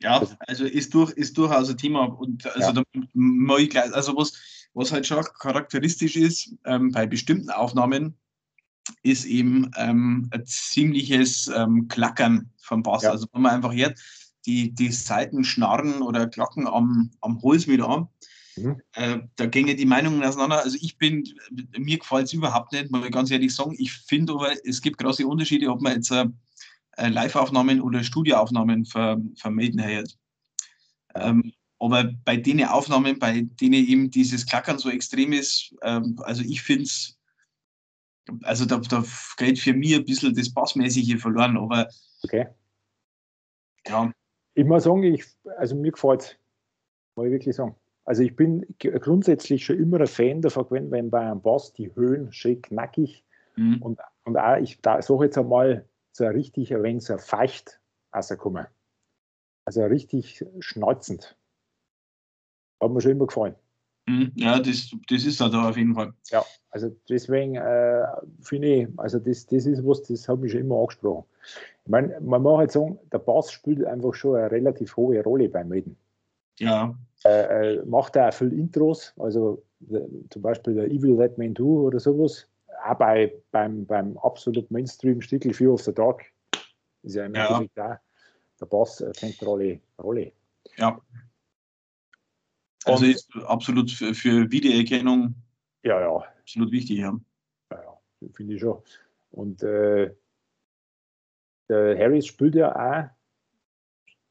Ja, also ist, durch, ist durchaus ein Thema. Und also, ja. da, gleich, also was, was halt schon charakteristisch ist ähm, bei bestimmten Aufnahmen, ist eben ähm, ein ziemliches ähm, Klackern vom Bass. Ja. Also wenn man einfach hört, die, die Seiten schnarren oder klacken am, am Holz wieder an. Mhm. Äh, da gingen die Meinungen auseinander. Also ich bin, mir gefällt es überhaupt nicht, muss ich ganz ehrlich sagen. Ich finde aber, es gibt große Unterschiede, ob man jetzt äh, äh Live-Aufnahmen oder Studioaufnahmen ver, vermelden hört. Ähm, aber bei den Aufnahmen, bei denen eben dieses Klackern so extrem ist, ähm, also ich finde es, also da, da geht für mich ein bisschen das Bassmäßige verloren, aber okay. ja. Ich muss sagen, ich, also mir gefällt es, muss ich wirklich sagen. Also ich bin grundsätzlich schon immer ein Fan davon gewesen, wenn bei einem Bass die Höhen schön knackig mhm. und, und auch, ich da sage jetzt einmal, so ein richtig, wenn so feucht rauskommen. Also richtig schnauzend. Hat mir schon immer gefallen. Mhm. Ja, das, das ist da auf jeden Fall. Ja, also deswegen äh, finde ich, also das, das ist was, das hat mich schon immer angesprochen. Ich meine, man muss halt sagen, der Bass spielt einfach schon eine relativ hohe Rolle beim Reden. Ja. Äh, äh, macht er auch viel Intros, also der, zum Beispiel der Evil Dead Man 2 oder sowas. Auch bei, beim, beim absolut Mainstream-Stickel Fear of the Dark ist ja im ja. Endeffekt auch der Bass eine zentrale Rolle. Ja. Also Und, ist absolut für, für Wiedererkennung ja, ja. absolut wichtig, ja. Ja, ja finde ich schon. Und äh, der Harris spielt ja auch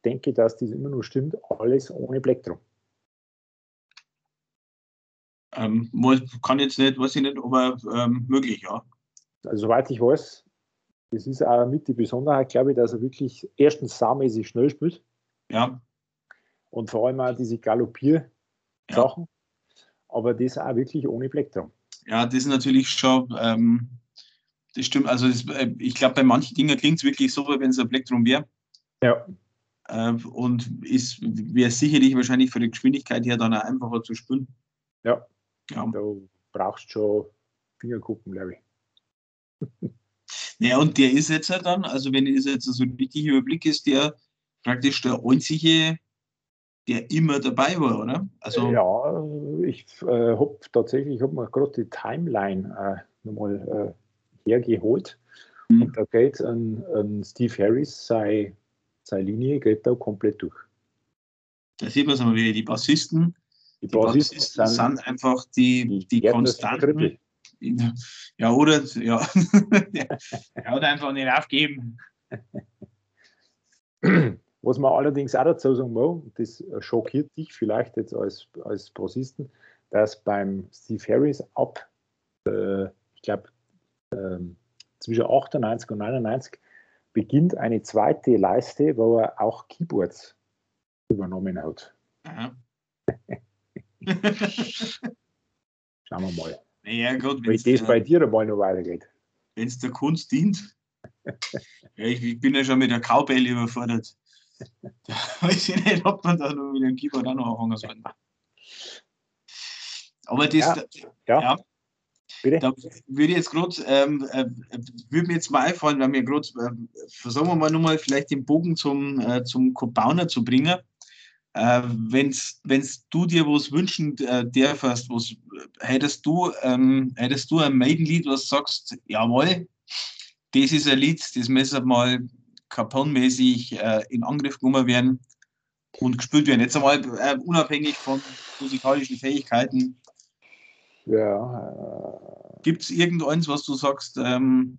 denke, dass das immer nur stimmt, alles ohne Plektrum. Ähm, kann jetzt nicht, weiß ich nicht, aber ähm, möglich, ja. Also soweit ich weiß, das ist auch mit die Besonderheit, glaube ich, dass er wirklich erstens saumäßig schnell spielt. Ja. Und vor allem auch diese Galoppier-Sachen. Ja. Aber das auch wirklich ohne Plektrum. Ja, das ist natürlich schon, ähm, das stimmt. Also das, äh, ich glaube, bei manchen Dingen klingt es wirklich so, wenn es ein Plektrum wäre. Ja. Äh, und ist wäre sicherlich wahrscheinlich für die Geschwindigkeit her dann auch einfacher zu spielen. Ja, ja. da brauchst du schon Fingerkuppen, glaube ich. Ja, und der ist jetzt halt dann, also wenn das jetzt so richtig überblicke, ist der praktisch der einzige, der immer dabei war, oder? Also ja, ich äh, habe tatsächlich, ich habe mir gerade die Timeline äh, nochmal äh, hergeholt. Mhm. Und da geht ein, ein Steve Harris, sei, seine Linie geht da komplett durch. Da sieht man es mal wieder, die Bassisten, die Bassisten, die Bassisten sind, sind, einfach die, die, die Konstanten. Ja, oder, ja. ja, oder einfach nicht aufgeben. Was man allerdings auch dazu sagen muss, das schockiert dich vielleicht jetzt als, als Bassisten, dass beim Steve Harris ab, äh, ich glaube, äh, zwischen 98 und 99 beginnt eine zweite Leiste, wo er auch Keyboards übernommen hat. Schauen wir mal. Ja, gut, wenn das bei dir einmal noch weitergeht. Wenn es der Kunst dient. ja, ich, ich, bin ja schon mit der Cowbell überfordert. Da weiß ich nicht, ob man da noch mit dem Keyboard auch noch anfangen soll. Aber das, ja, ja. ja Bitte? Da würde jetzt gerade, ähm, äh, würde mir jetzt mal einfallen, wenn wir gerade, äh, sagen wir mal nochmal, vielleicht den Bogen zum, äh, zum Kopauner zu bringen. Äh, wenn's du dir was wünschen äh, darfst, was hättest du, ähm, hättest du ein Maiden-Lied, was sagst, jawohl, das ist ein Lied, das müssen mal Capone-mäßig äh, in Angriff genommen werden und gespielt werden. Jetzt einmal äh, unabhängig von musikalischen Fähigkeiten. Ja. Äh, Gibt es irgendeins, was du sagst, ähm,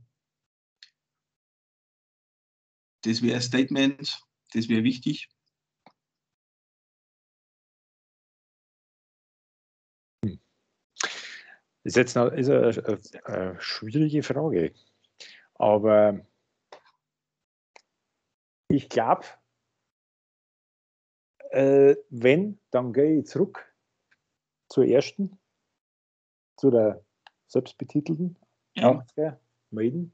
das wäre ein Statement, das wäre wichtig? Das ist jetzt eine, ist eine, eine schwierige Frage. Aber ich glaube, äh, wenn, dann gehe ich zurück zur ersten, zu der selbstbetitelten ja. 80er Maiden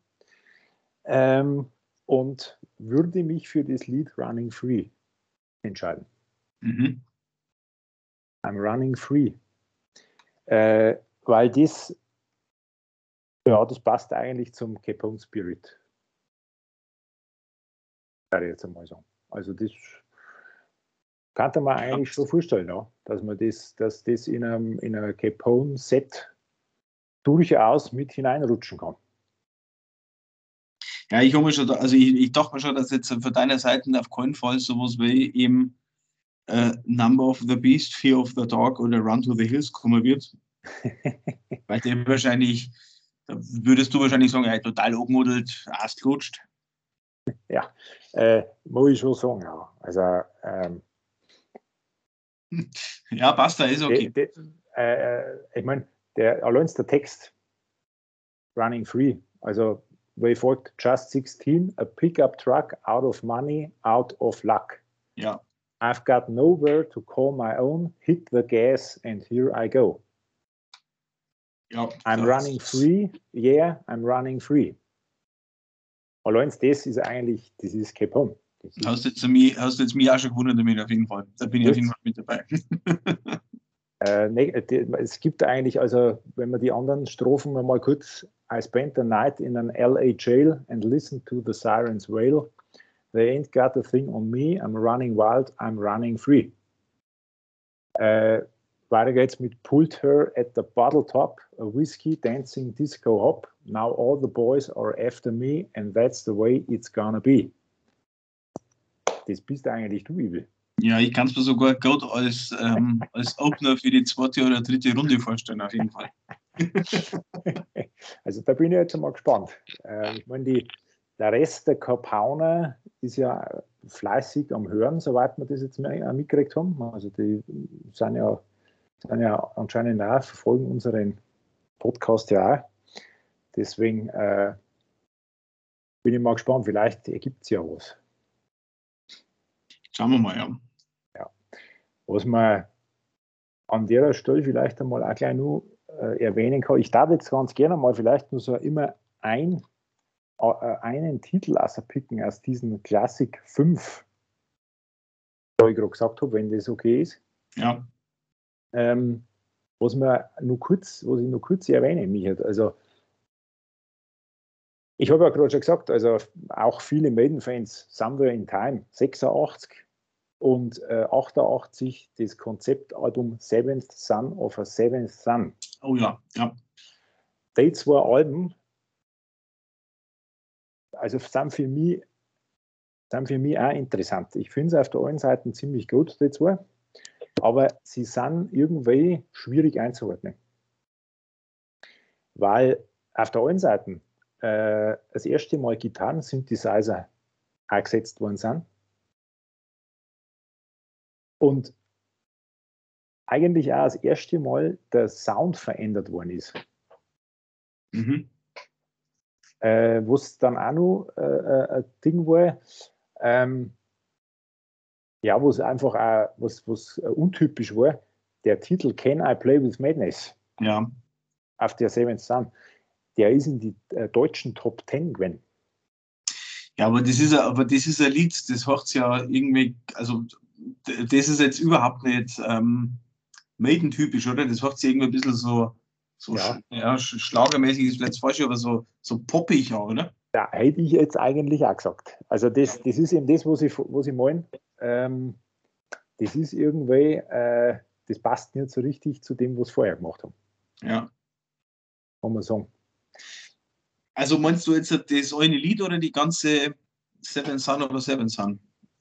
ähm, und würde mich für das Lied Running Free entscheiden. Mhm. I'm running free. Äh, weil das, ja, das passt eigentlich zum Capone Spirit. Ich jetzt einmal sagen. Also das kann man eigentlich schon vorstellen, ja, dass man das, dass das in einem, in einem Capone-Set durchaus mit hineinrutschen kann. Ja, ich habe schon, also ich, ich dachte mir schon, dass jetzt von deiner Seite auf keinen Fall sowas wie eben äh, Number of the Beast, Fear of the Dog oder Run to the Hills kommen wird. Weil der wahrscheinlich, da würdest du wahrscheinlich sagen, er hat total angemodelt, ausgelutscht. Ja, äh, muss ich schon sagen, ja. Also, ähm, ja, passt, da ist okay. De, de, äh, ich meine, der, allein der Text, Running Free, also wie folgt, Just 16, a pickup truck out of money, out of luck. Ja. I've got nowhere to call my own, hit the gas and here I go. Ja, I'm running free, yeah, I'm running free. Allein das ist eigentlich, das ist Capone. Hast du jetzt, mich, hast jetzt mich auch schon gewundert damit, auf jeden Fall. Da bin ich auf jeden Fall mit dabei. äh, es gibt eigentlich, also wenn man die anderen Strophen mal kurz, I spent the night in an LA jail and listened to the sirens wail. They ain't got a thing on me, I'm running wild, I'm running free. Äh, weiter geht's mit Pulled Her at the Bottle Top, a Whiskey Dancing Disco Hop. Now all the boys are after me and that's the way it's gonna be das bist eigentlich du, Ibe. Ja, ich kann es mir sogar gut als, ähm, als Opener für die zweite oder dritte Runde vorstellen, auf jeden Fall. also da bin ich jetzt mal gespannt. Äh, ich meine, der Rest der Kapauner ist ja fleißig am Hören, soweit wir das jetzt mitgekriegt haben. Also die sind ja, sind ja anscheinend auch, verfolgen unseren Podcast ja auch. Deswegen äh, bin ich mal gespannt, vielleicht ergibt es ja was. Schauen wir mal, ja. ja. Was man an der Stelle vielleicht einmal auch gleich nur äh, erwähnen kann, ich darf jetzt ganz gerne mal vielleicht nur so immer ein, äh, einen Titel außer picken aus diesen Klassik 5 da ich gerade gesagt habe, wenn das okay ist. Ja. Ähm, was, mir nur kurz, was ich nur kurz erwähne, Michael, also ich habe ja gerade schon gesagt, also auch viele Maiden-Fans wir in Time 86 und äh, 88 das Konzeptalbum Seventh Son of a Seventh Son. Oh ja, ja. Die zwei Alben, also sind für mich, sind für mich auch interessant. Ich finde es auf der einen Seite ziemlich gut, die zwei, aber sie sind irgendwie schwierig einzuordnen. Weil auf der einen Seite äh, das erste Mal Gitarren-Synthesizer eingesetzt worden sind. Und eigentlich auch das erste Mal der Sound verändert worden ist. Mhm. Äh, was dann auch noch äh, äh ein Ding war, ähm, ja, was einfach auch, was, was untypisch war, der Titel Can I Play with Madness? Ja. Auf der Seventh Sun der ist in die äh, deutschen Top Ten gewesen. Ja, aber das ist, aber das ist ein Lied, das hört ja irgendwie, also das ist jetzt überhaupt nicht ähm, Maiden-typisch, oder? Das hört sich irgendwie ein bisschen so, so ja. ja schlagermäßig ist vielleicht falsch, aber so, so poppig auch, oder? Ja, hätte ich jetzt eigentlich auch gesagt. Also das, das ist eben das, was ich, was ich meine. Ähm, das ist irgendwie, äh, das passt nicht so richtig zu dem, was sie vorher gemacht haben. Ja. Kann man sagen. Also meinst du jetzt das eine Lied oder die ganze Seven Sun oder Seven Sun?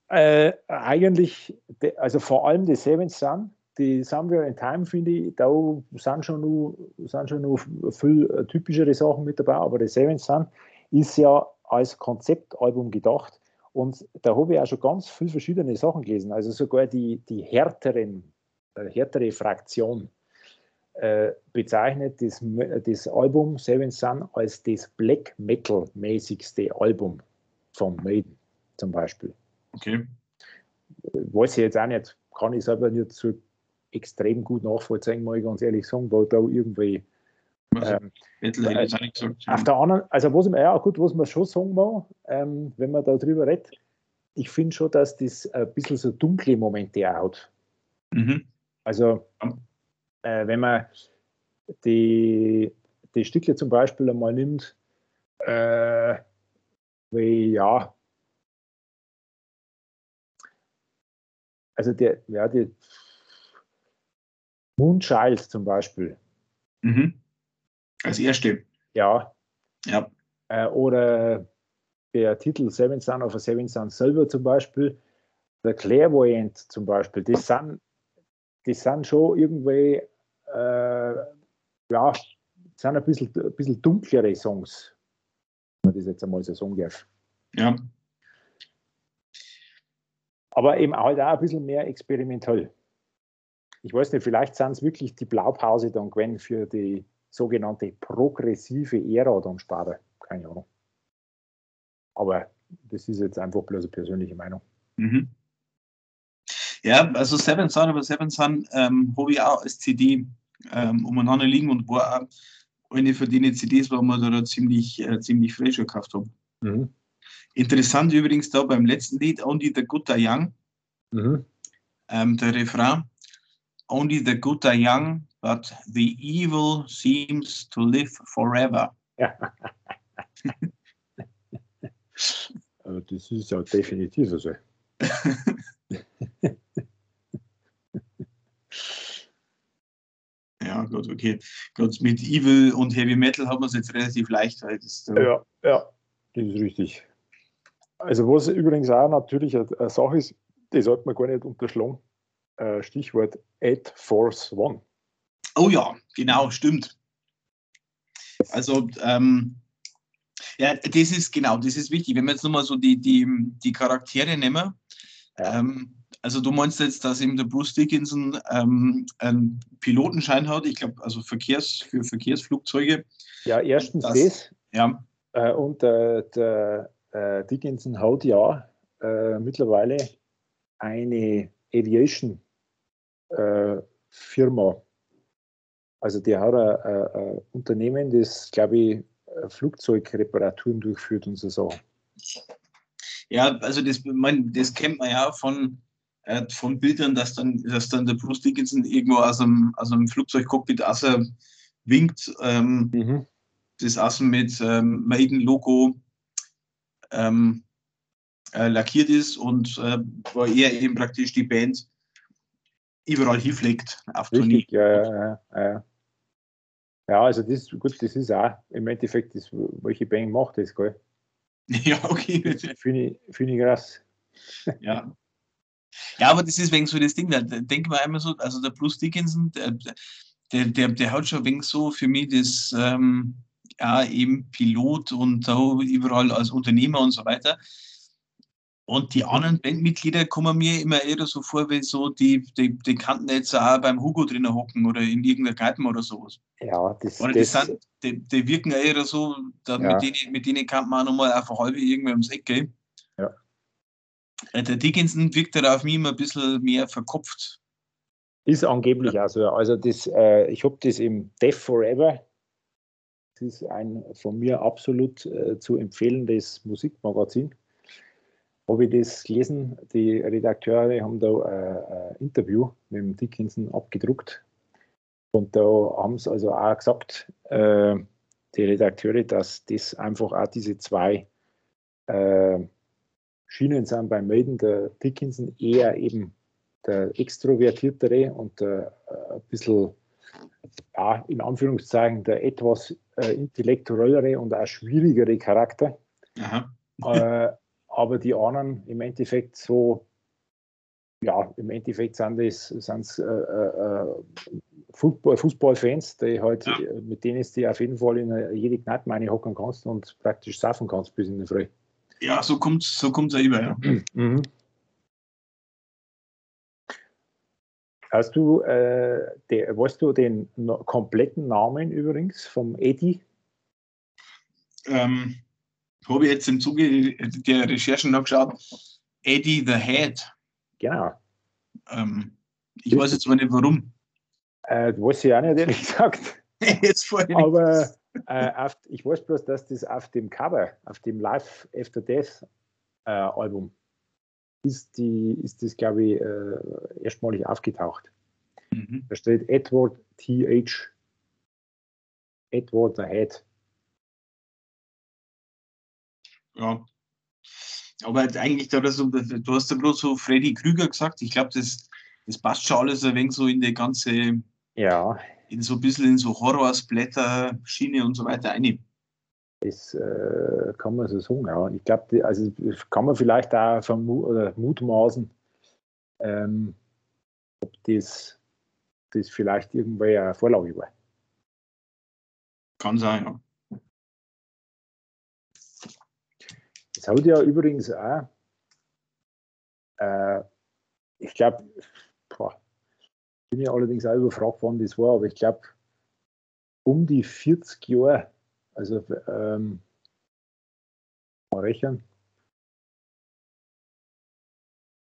Äh, eigentlich, also vor allem die Seven Sun, die Somewhere in Time, finde ich, da sind schon noch, sind schon noch viel äh, typischere Sachen mit dabei, aber die Seven Sun ist ja als Konzeptalbum gedacht und da habe ich auch schon ganz viele verschiedene Sachen gelesen, also sogar die, die härteren, härtere Fraktion äh, bezeichnet das, das Album Seven Sun als das Black Metal-mäßigste Album von Maiden zum Beispiel. Okay. Weiß ich jetzt auch nicht, kann ich selber nicht so extrem gut nachvollziehen, muss ich ganz ehrlich sagen, weil da irgendwie. Ähm, nicht gesagt. Auf der anderen, also was man, ja gut, was man schon sagen muss, ähm, wenn man darüber redet, ich finde schon, dass das ein bisschen so dunkle Momente auch hat. Mhm. Also, äh, wenn man die, die Stücke zum Beispiel einmal nimmt, äh, wie ja, also der, ja, die Moonchild zum Beispiel. Mhm. Als erste. Ja. Ja. Äh, oder der Titel Seven Sun of a Seven Sun selber zum Beispiel, der Clairvoyant zum Beispiel, die sind, die sind schon irgendwie äh, ja, sind ein bisschen, ein bisschen dunklere Songs, wenn man das jetzt einmal so sagen darf. Ja. Aber eben halt auch ein bisschen mehr experimentell. Ich weiß nicht, vielleicht sind es wirklich die Blaupause dann gewesen für die sogenannte progressive Ära dann später. Keine Ahnung. Aber das ist jetzt einfach bloß eine persönliche Meinung. Mhm. Ja, also Seven Sun über Seven Sun ähm, habe ich auch als CD ähm, umeinander liegen und war auch eine von den CDs, wo man da ziemlich, äh, ziemlich frisch gekauft haben. Mhm. Interessant übrigens da beim letzten Lied, Only the Good are Young, mhm. ähm, der Refrain, Only the good are young, but the evil seems to live forever. Ja. das ist ja definitiv so. Ja, gut, okay. Gut, mit Evil und Heavy Metal haben wir es jetzt relativ leicht. Äh ja, ja, das ist richtig. Also, was übrigens auch natürlich eine, Sache ist, die sollte man gar nicht unterschlagen. Äh, Stichwort Add Force One. Oh ja, genau, stimmt. Also, ähm, ja, das ist genau, das ist wichtig. Wenn wir jetzt nochmal so die, die, die Charaktere nehmen, ja. ähm, also du meinst jetzt, dass eben der Bruce Dickinson ähm, einen Pilotenschein hat, ich glaube, also Verkehrs, für Verkehrsflugzeuge. Ja, erstens das. das ja. Äh, und äh, der äh, Dickinson hat ja äh, mittlerweile eine Aviation äh, Firma. Also der hat ein, ein Unternehmen, das, glaube ich, Flugzeugreparaturen durchführt und so Sachen. Ja, also das, man, das kennt man ja von äh, von Bildern, dass dann, dass dann der Bruce Dickinson irgendwo aus einem, aus einem Flugzeugcockpit außer winkt. Ähm, mhm. Das außen mit ähm, Maiden-Logo ähm, äh, lackiert ist und äh, wo er eben praktisch die Band überall hinpflegt auf Tournee. Ja, ja, ja, ja. also das, gut, das ist auch im Endeffekt, das, welche Band macht das, gell? Ja, okay. Finde ich, find ich krass. Ja. Ja, aber das ist wegen so das Ding, da denken wir einmal so, also der Bruce Dickinson, der, der, der, der hat schon wegen so für mich das, ähm, ja, eben Pilot und da überall als Unternehmer und so weiter. Und die anderen Bandmitglieder kommen mir immer eher so vor, wie so, die, die, die kannten jetzt auch beim Hugo drinnen hocken oder in irgendeiner Kneipen oder sowas. Ja, das, oder das, das sind, die, die wirken eher so, ja. mit, denen, mit denen kann man auch nochmal eine halbe irgendwie ums Eck gehen. Ja. Äh, der Dickinson wirkt da auf mich immer ein bisschen mehr verkopft. Ist angeblich ja. auch so. Also das, äh, ich habe das im Death Forever. Das ist ein von mir absolut äh, zu empfehlendes Musikmagazin habe ich das gelesen. Die Redakteure haben da äh, ein Interview mit dem Dickinson abgedruckt. Und da haben sie also auch gesagt, äh, die Redakteure, dass das einfach auch diese zwei äh, Schienen sind beim Maiden. Der Dickinson eher eben der extrovertiertere und der äh, ein bisschen, ja, in Anführungszeichen, der etwas äh, intellektuellere und auch schwierigere Charakter. Äh, aber die anderen im Endeffekt so, ja, im Endeffekt sind es sind's, äh, äh, Football, Fußballfans, die halt, ja. mit denen du auf jeden Fall in jede Kneipe meine hocken kannst und praktisch saufen kannst bis in der Früh. Ja, so kommt es so kommt's auch immer, ja. Mhm. Hast du, äh, der, weißt du den kompletten Namen übrigens vom Eddie? Ähm, habe ich jetzt im Zuge der Recherchen noch geschaut. Eddie the Head. Genau. Ähm, ich weiß jetzt mal nicht warum. Äh, weiß ich auch nicht, ehrlich gesagt. jetzt vorhin. Aber äh, auf, ich weiß bloß, dass das auf dem Cover, auf dem Live After Death äh, Album, ist, die, ist das, glaube ich, äh, erstmalig aufgetaucht. Mhm. Da steht Edward T.H. Edward the Head. ja. Aber eigentlich, da so, du hast ja bloß so Freddy Krüger gesagt. Ich glaube, das, das passt schon alles ein wenig so in die ganze, ja. in so ein bisschen in so Horrorsblätter, Schiene und so weiter ein. Das äh, kann man so sagen, ja. Ich glaube, also kann man vielleicht oder mutmaßen, ähm, ob das, das vielleicht irgendwann eine Vorlage war. Kann sein, ja. Es hat ja übrigens auch, äh, ich glaube, bin ja allerdings auch überfragt, wann das war, aber ich glaube, um die 40 Jahre, also ähm, mal rechnen,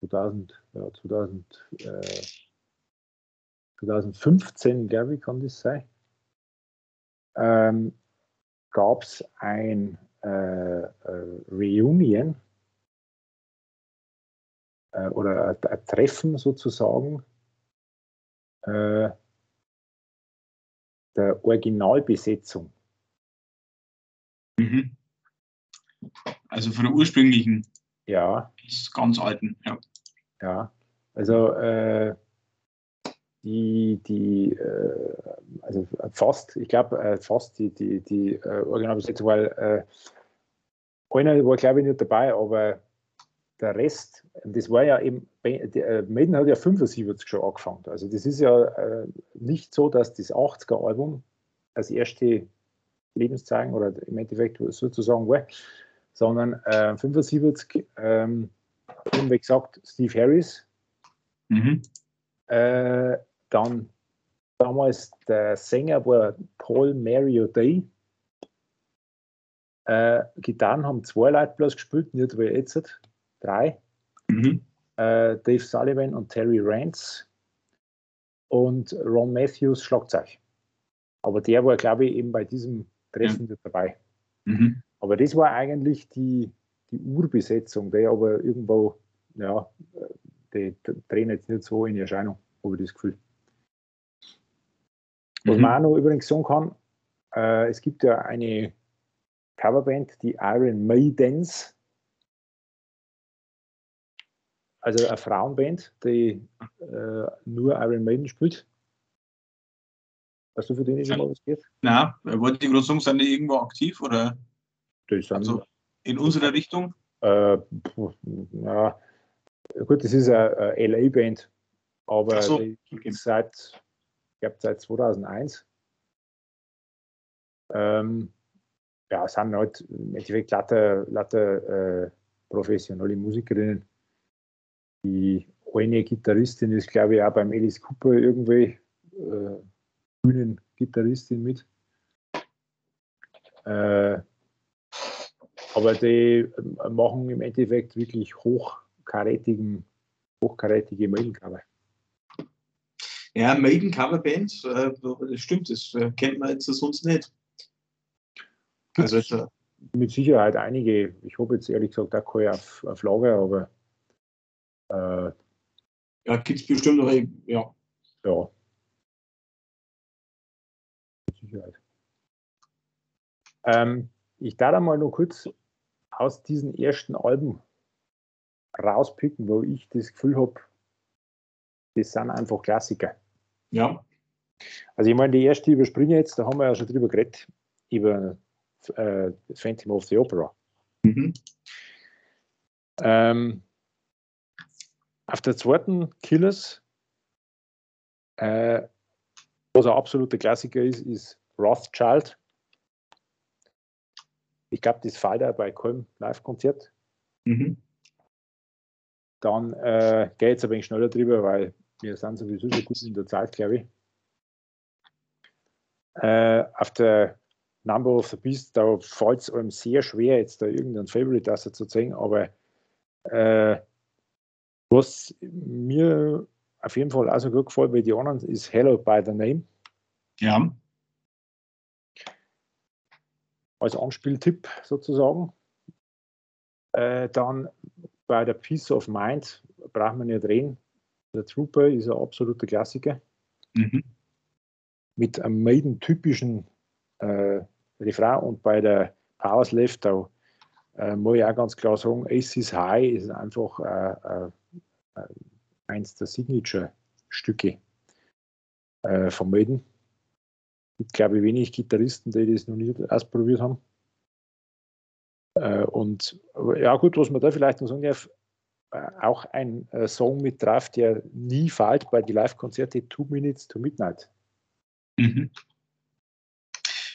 2000, ja, 2000, äh, 2015, glaube ich, kann das sein, ähm, gab es ein äh, äh, Reunion? Äh, oder ein, ein, Treffen sozusagen? Der Originalbesetzung. Mhm. Also von der ursprünglichen. Ja. Ganz alten, ja. Ja, also äh, die, die äh, also fast, ich glaube äh, fast die, die, die äh, Originalbesetzung, weil einer war, glaube ich, nicht dabei, aber der Rest, das war ja eben, äh, Maiden hat ja 75 schon angefangen. Also das ist ja äh, nicht so, dass das 80er-Album als erste Lebenszeichen oder im Endeffekt sozusagen war, sondern äh, 75, ähm, wie gesagt, Steve Harris, mhm. äh, dann damals der Sänger war Paul Mario Day, äh, Gitarren haben zwei Leute bloß gespielt, nicht wie jetzt, drei. Mhm. Äh, Dave Sullivan und Terry Rance und Ron Matthews Schlagzeug. Aber der war, glaube ich, eben bei diesem Treffen ja. dabei. Mhm. Aber das war eigentlich die, die Urbesetzung, die aber irgendwo, ja, die drehen jetzt nicht so in Erscheinung, habe ich das Gefühl. Was Mhm. man auch noch übrigens sagen kann, äh, es gibt ja eine Coverband, die Iron Maidens. Also eine Frauenband, die äh, nur Iron Maiden spielt. Hast du für den schon mal was gehört? Na, wollte ich gerade sagen, sind die irgendwo aktiv oder also in unserer Richtung? äh, ja, gut, das ist eine, eine LA-Band, aber so, die gibt okay. es seit, ich glaube, seit 2001. Ähm, ja, sind halt im Endeffekt lauter, lauter äh, professionelle Musikerinnen. Die eine Gitarristin ist, glaube ich, auch beim Alice Cooper irgendwie äh, Bühnengitarristin mit. Äh, aber die äh, machen im Endeffekt wirklich hochkarätigen, hochkarätige Mailcover. Ja, Maiden Coverband, äh, das stimmt, das äh, kennt man jetzt sonst nicht. Also, da, mit Sicherheit einige, ich habe jetzt ehrlich gesagt auch keine auf, auf Lager, aber äh, ja, gibt es bestimmt noch, eben, ja. ja. Sicherheit. Ähm, ich darf mal noch kurz aus diesen ersten Alben rauspicken, wo ich das Gefühl habe, das sind einfach Klassiker. Ja, Also ich meine, die erste überspringe jetzt, da haben wir ja schon drüber geredet, über äh, Phantom of the Opera. mhm. Ähm, auf der zweiten Killers, äh, was ein absoluter Klassiker ist, ist Rothschild. Ich glaube, das auch bei keinem Live-Konzert. Mhm. Dann äh, geht es ein wenig schneller drüber, weil wir sind sowieso schon gut in der Zeit, glaube ich. Äh, auf der Number of the Beast, da fällt es einem sehr schwer, jetzt da irgendein Favorite aus zu zeigen, aber äh, was mir auf jeden Fall auch so gut gefällt wie die anderen, ist Hello by the Name ja, als Anspieltipp sozusagen. Äh, dann bei der Peace of Mind braucht man nicht reden. Der Trooper ist ein absoluter Klassiker. mhm. mit einem Maiden-typischen äh, Refrain und bei der Powers Left da äh, muss ich auch ganz klar sagen, Aces High ist einfach äh, äh, äh, eins der Signature-Stücke äh, von Maiden. Ich glaube, wenig Gitarristen, die das noch nicht ausprobiert haben. Äh, und ja, gut, was man da vielleicht noch sagen darf, äh, auch ein äh, Song mit drauf, der nie fällt bei den Live-Konzerten, Two Minutes to Midnight. Mhm.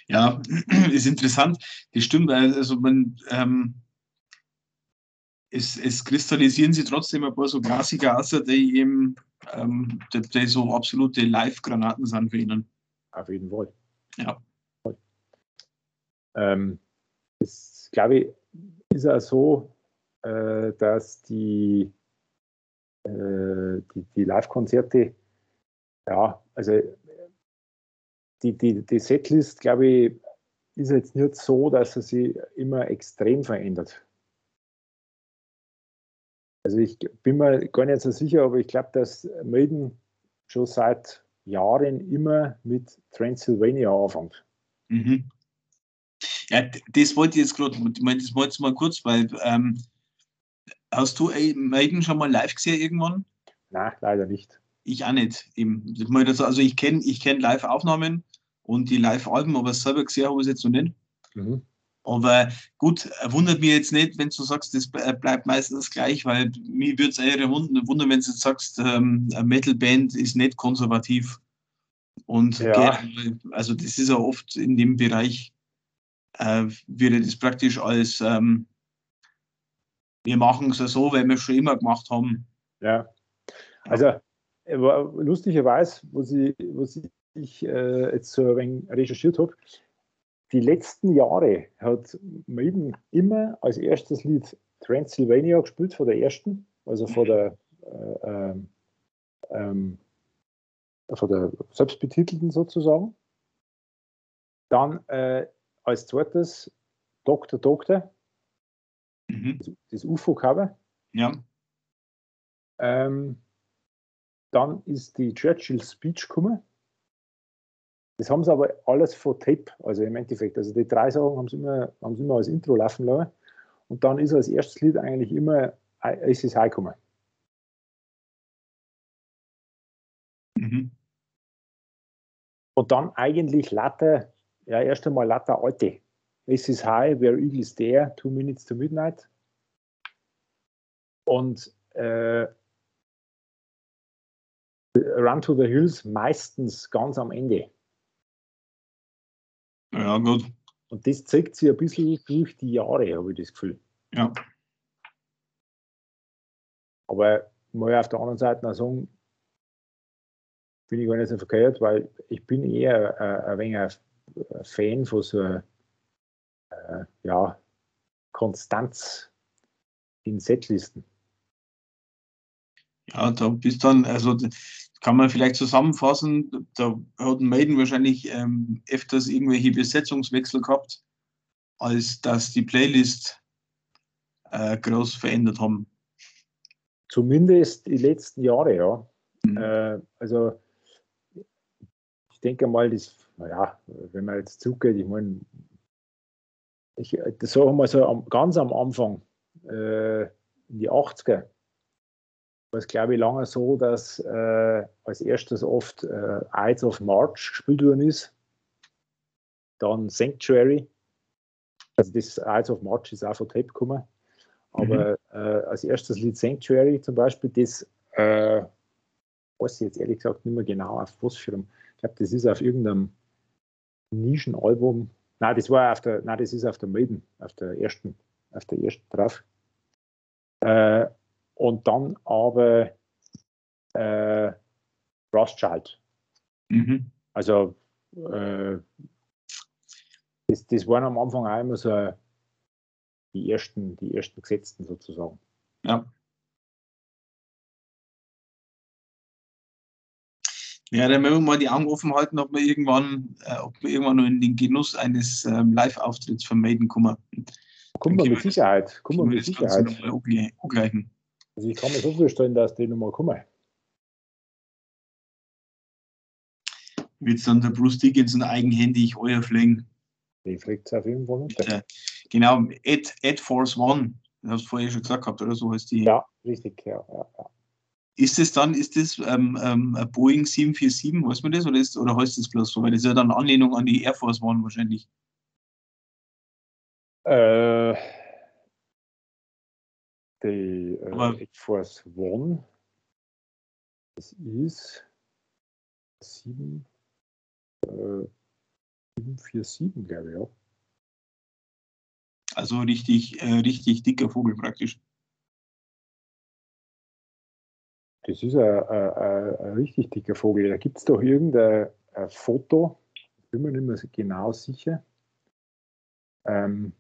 Ja, ist interessant. Das stimmt, also man, ähm, es, es kristallisieren sich trotzdem ein paar so Klassiker aus, die eben ähm, die, die so absolute Live-Granaten sind für ihn. Auf jeden Fall. Ja. Ähm, das glaube ich, ist auch so, äh, dass die, äh, die, die Live-Konzerte, ja, also die, die, die Setlist, glaube ich, ist jetzt nicht so, dass er sich immer extrem verändert. Also ich bin mir gar nicht so sicher, aber ich glaube, dass Maiden schon seit Jahren immer mit Transylvania anfängt. Mhm. Ja, das wollte ich jetzt gerade, ich meine, das wollte ich mal kurz, weil ähm, hast du ey, Maiden schon mal live gesehen irgendwann? Nein, leider nicht. Ich auch nicht. Also ich kenne ich kenn Live-Aufnahmen und die Live-Alben, aber selber gesehen habe ich es jetzt noch nicht. Mhm. Aber gut, äh, wundert mich jetzt nicht, wenn du sagst, das ble- bleibt meistens gleich, weil mir würde es eher wundern, wenn du jetzt sagst, ähm, eine Metal-Band ist nicht konservativ. Und Ja. also das ist ja oft in dem Bereich, äh, wird das praktisch als ähm, wir machen es ja so, weil wir es schon immer gemacht haben. Ja. Also, äh, lustigerweise, was ich, was ich äh, jetzt so ein wenig recherchiert habe, die letzten Jahre hat Maiden immer als erstes Lied Transylvania gespielt, von der ersten, also von der, äh, ähm, ähm, von der selbstbetitelten sozusagen. Dann äh, als zweites Dr. Doktor, Mhm. das UFO-Cover. Ja. Ähm, dann ist die Churchill Speech gekommen. Das haben sie aber alles von Tape, also im Endeffekt. Also die drei Sachen haben sie immer, haben sie immer als Intro laufen lassen. Und dann ist als erstes Lied eigentlich immer Es ist High gekommen. Mhm. Und dann eigentlich Latte, ja, erst einmal Latte Alte. Es ist High, Where Eagle is There, Two Minutes to Midnight. Und äh, Run to the Hills meistens ganz am Ende. Ja, gut. Und das zeigt sich ein bisschen durch die Jahre, habe ich das Gefühl. Ja. Aber mal auf der anderen Seite noch sagen, bin ich gar nicht so verkehrt, weil ich bin eher äh, ein wenig ein Fan von so äh, ja, Konstanz in Setlisten. Ja, da bist dann, also kann man vielleicht zusammenfassen, da hat Maiden wahrscheinlich ähm, öfters irgendwelche Besetzungswechsel gehabt, als dass die Playlist äh, groß verändert haben. Zumindest die letzten Jahre, ja. Mhm. Äh, also ich denke mal, das, naja, wenn man jetzt zugeht, ich meine, ich, das sagen wir mal so am, ganz am Anfang, äh, in die 80er, war es, glaube ich, lange so, dass äh, als erstes oft äh, Ides of March gespielt worden ist, dann Sanctuary, also das Ides of March ist auch von Tape gekommen, aber mhm. äh, als erstes Lied Sanctuary zum Beispiel, das äh, weiß ich jetzt ehrlich gesagt nicht mehr genau auf was für einem, ich glaube, das ist auf irgendeinem Nischenalbum, nein, das war auf der, nein, das ist auf der Maiden, auf der ersten, auf der ersten drauf. Äh, und dann aber äh, Rothschild. Mhm. Also äh, das, das waren am Anfang auch immer so die ersten, die ersten Gesetzten sozusagen. Ja. Ja, dann werden wir mal die Augen offen halten, ob wir irgendwann, äh, ob wir irgendwann noch in den Genuss eines ähm, Live-Auftritts von Maiden kommen. Kommen wir mit Sicherheit. Kommen wir mit Sicherheit. Angleichen. Also ich kann mir so vorstellen, dass die nochmal kommen. Wird dann der Bruce Dickinson eigenhändig euer fliegen? Die fliegt es auf jeden Fall runter. Genau, Ed, Ed Force One, das hast du vorher schon gesagt gehabt, oder so heißt die. Ja, richtig, ja. ja, ja. Ist das dann, ist das ähm, ähm, ein Boeing 747, weiß man das, oder, ist, oder heißt das bloß so? Weil das ist ja dann Anlehnung an die Air Force One wahrscheinlich. Äh, die äh, Force One. Das ist 7, äh, 747, glaube ich, ja. Also richtig, äh, richtig dicker Vogel praktisch. Das ist ein, richtig dicker Vogel. Da gibt es doch irgendein Foto, bin mir nicht mehr genau sicher. Ähm,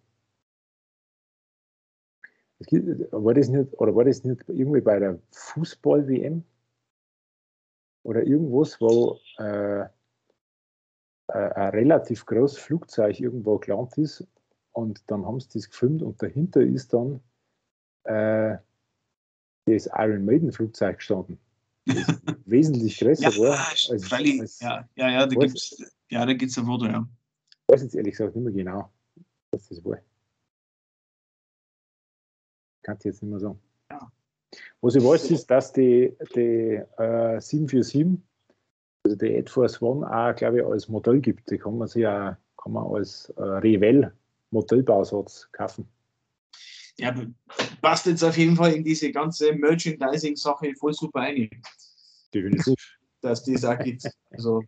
war das nicht, oder war das nicht irgendwie bei der Fußball-WM? Oder irgendwas, wo äh, ein relativ großes Flugzeug irgendwo gelandet ist und dann haben sie das gefilmt und dahinter ist dann äh, das Iron Maiden Flugzeug gestanden. wesentlich größer ja, war. Als, als, ja, ja, ja, da gibt es ja, ein Foto, ja. Ich weiß jetzt ehrlich gesagt nicht mehr genau, was das war. Kann ich jetzt nicht mehr sagen. Ja. Was ich weiß, ist, dass die, die äh, 747, also die Air Force One, auch, glaube ich, als Modell gibt. Die kann man sich auch kann man als äh, Revell Modellbausatz kaufen. Ja, passt jetzt auf jeden Fall in diese ganze Merchandising-Sache voll super ein. Definitiv. Dass die es auch gibt. Also,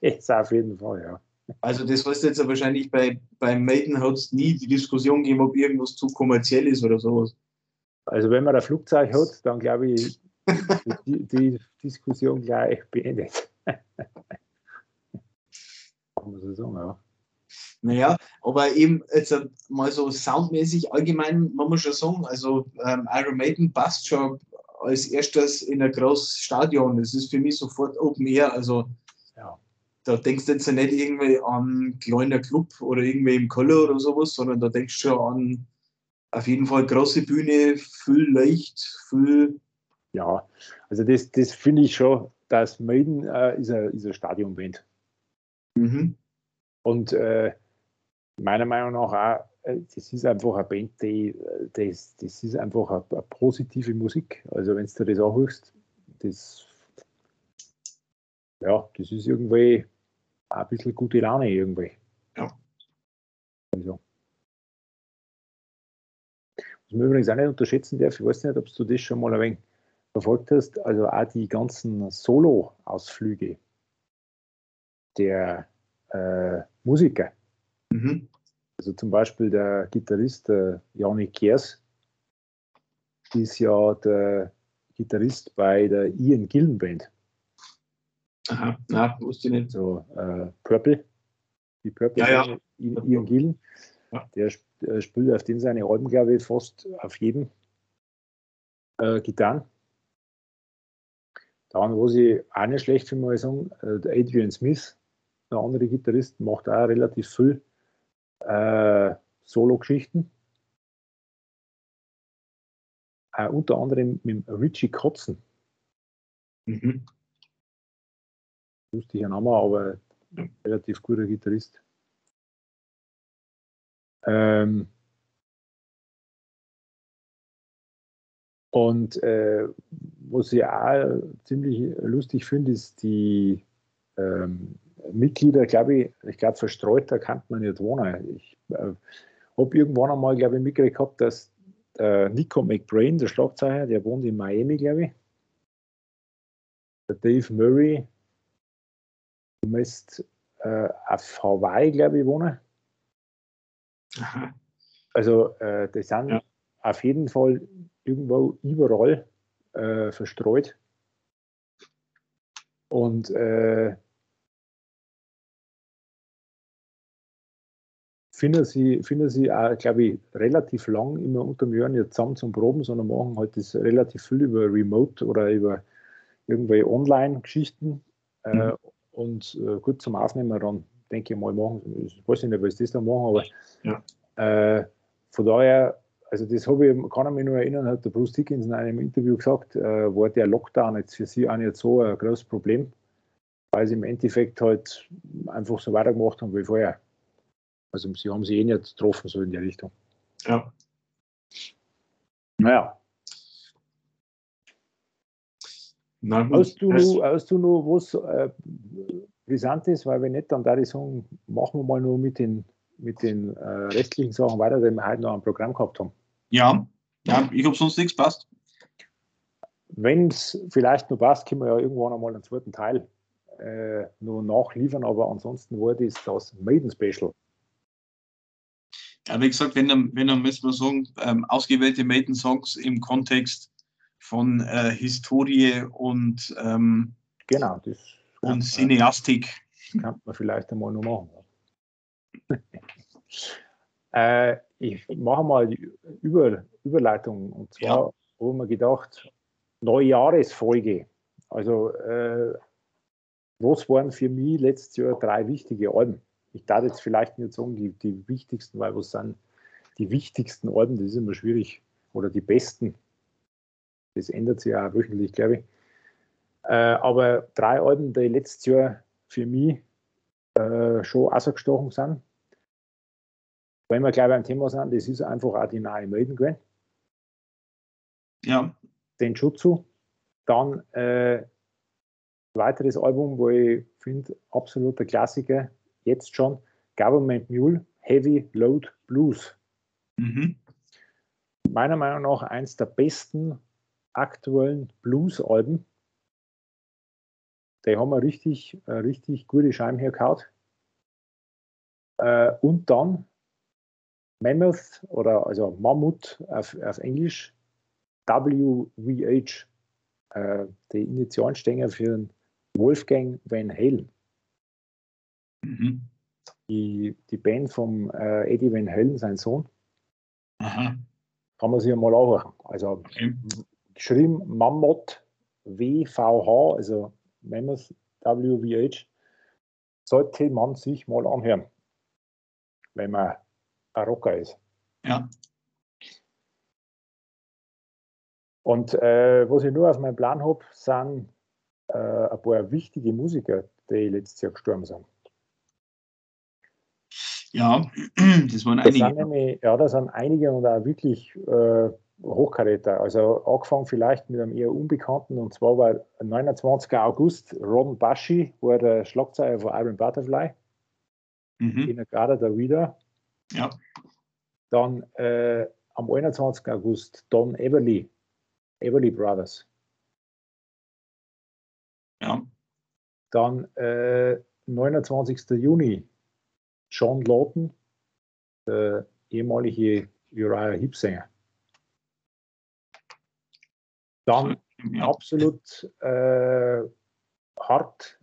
das auf jeden Fall, ja. Also das heißt jetzt wahrscheinlich bei, bei Maiden hat es nie die Diskussion gegeben, ob irgendwas zu kommerziell ist oder sowas. Also wenn man ein Flugzeug hat, dann glaube ich, die, die Diskussion gleich beendet. Kann man so sagen, ja. Naja, aber eben jetzt mal so soundmäßig allgemein, man muss schon sagen, also ähm, Iron Maiden passt schon als erstes in ein großes Stadion. Das ist für mich sofort Open Air. Also ja. da denkst du jetzt nicht irgendwie an kleiner Club oder irgendwie im Keller oder sowas, sondern da denkst du schon an auf jeden Fall große Bühne, viel Licht, viel Ja, also das, das finde ich schon, dass Maiden äh, ist eine, ist eine Stadionband. Mhm. Und äh, meiner Meinung nach auch, äh, das ist einfach eine Band, die, das, das ist einfach eine, eine positive Musik. Also wenn du das anhörst, das, ja, das ist irgendwie ein bisschen gute Laune irgendwie. Ja. Was man übrigens auch nicht unterschätzen darf, ich weiß nicht, ob du das schon mal ein wenig verfolgt hast, also auch die ganzen Solo-Ausflüge der äh, Musiker. Mhm. Also zum Beispiel der Gitarrist äh, Janik Kers ist ja der Gitarrist bei der Ian Gillen Band. Aha, na, wusste ich nicht. So äh, Purple. Die Purple Ja, ja. Ian, Ian Gillen. Ja. Der äh, spielt auf den seine Alben, glaube ich, fast auf jedem äh, Gitarren. Dann, was ich auch nicht schlecht finde, ich sagen, äh, der Adrian Smith, der andere Gitarrist, macht auch relativ viel äh, Solo-Geschichten. Äh, unter anderem mit Richie Kotzen, Mhm. lustiger Name, aber relativ guter Gitarrist. Ähm, und äh, was ich auch ziemlich lustig finde, ist die ähm, Mitglieder, glaube ich, ich glaube verstreuter kann man nicht wohnen. Ich äh, habe irgendwann einmal, glaube ich, mitgekriegt gehabt, dass äh, Nico McBrain, der Schlagzeuger, der wohnt in Miami, glaube ich. Der Dave Murray müsste äh, auf Hawaii, glaube ich, wohnen. Also äh, die sind Ja. auf jeden Fall irgendwo überall äh, verstreut. Und äh, finden sie, finden sie auch, glaube ich, relativ lang immer unter dem Jahr nicht zusammen zum Proben, sondern machen halt das relativ viel über Remote oder über irgendwelche Online-Geschichten. Äh, Mhm. und äh, gut zum Aufnehmen dann, denke ich mal, machen. Ich weiß nicht, was das da machen, aber Ja. äh, von daher, also das habe ich, kann ich mich nur erinnern, hat der Bruce Dickens in einem Interview gesagt, äh, war der Lockdown jetzt für sie auch nicht so ein großes Problem, weil sie im Endeffekt halt einfach so weitergemacht haben wie vorher. Also sie haben sich eh nicht getroffen, so in die Richtung. Ja. Naja, Na gut. hast du, hast du noch was äh, Brisantes, weil wenn nicht, dann da ich sagen, machen wir mal nur mit den, mit den äh, restlichen Sachen weiter, die wir heute noch am Programm gehabt haben. Ja, ja, ich habe sonst nichts passt. Wenn es vielleicht noch passt, können wir ja irgendwann einmal einen zweiten Teil äh, noch nachliefern, aber ansonsten war das das Maiden Special. Ja, wie gesagt, wenn dann, wenn dann müssen wir sagen, ähm, ausgewählte Maiden-Songs im Kontext von äh, Historie und, ähm, Genau, das und Cineastik. kann man vielleicht einmal noch machen. äh, ich mache mal die Über, Überleitung und zwar Ja. haben wir gedacht, Neujahresfolge. Also, äh, was waren für mich letztes Jahr drei wichtige Alben? Ich darf jetzt vielleicht nicht sagen, die, die wichtigsten, weil was sind die wichtigsten Alben? Das ist immer schwierig. Oder die besten. Das ändert sich ja auch wöchentlich, glaube ich. Äh, aber drei Alben, die letztes Jahr für mich äh, schon rausgestochen sind. Wenn wir gleich beim Thema sind, das ist einfach auch die neue Maiden gewesen. Ja, den Jutsu. Dann äh, weiteres Album, wo ich finde, absoluter Klassiker, jetzt schon, Government Mule, Heavy Load Blues. mhm. Meiner Meinung nach eins der besten aktuellen Blues-Alben. Die haben wir richtig, äh, richtig gute Scheiben hergehauen. Äh, und dann Mammoth oder also Mammut auf, auf Englisch, WVH, äh, die Initialen stehen für den Wolfgang Van Halen. Mhm. Die, die Band vom äh, Eddie Van Halen, sein Sohn, Aha. kann man sich mal anhören. Also Okay. geschrieben Mammut WVH, also Mammoth WVH, sollte man sich mal anhören, wenn man ein Rocker ist. Ja. Und äh, was ich nur auf meinem Plan habe, sind äh, ein paar wichtige Musiker, die letztes Jahr gestorben sind. Ja, das waren Das einige. sind nämlich, ja, da sind einige und auch wirklich äh, Hochkaräter. Also angefangen vielleicht mit einem eher Unbekannten und zwar war am 29. August Ron Baschi, war der Schlagzeuger von Iron Butterfly, Mhm. in der Garda da wieder. Ja, Dann äh, am 21. August Don Everly, Everly Brothers. ja, Dann äh, 29. Juni John Lawton, der ehemalige Uriah Heep-Sänger. Dann absolut äh, hart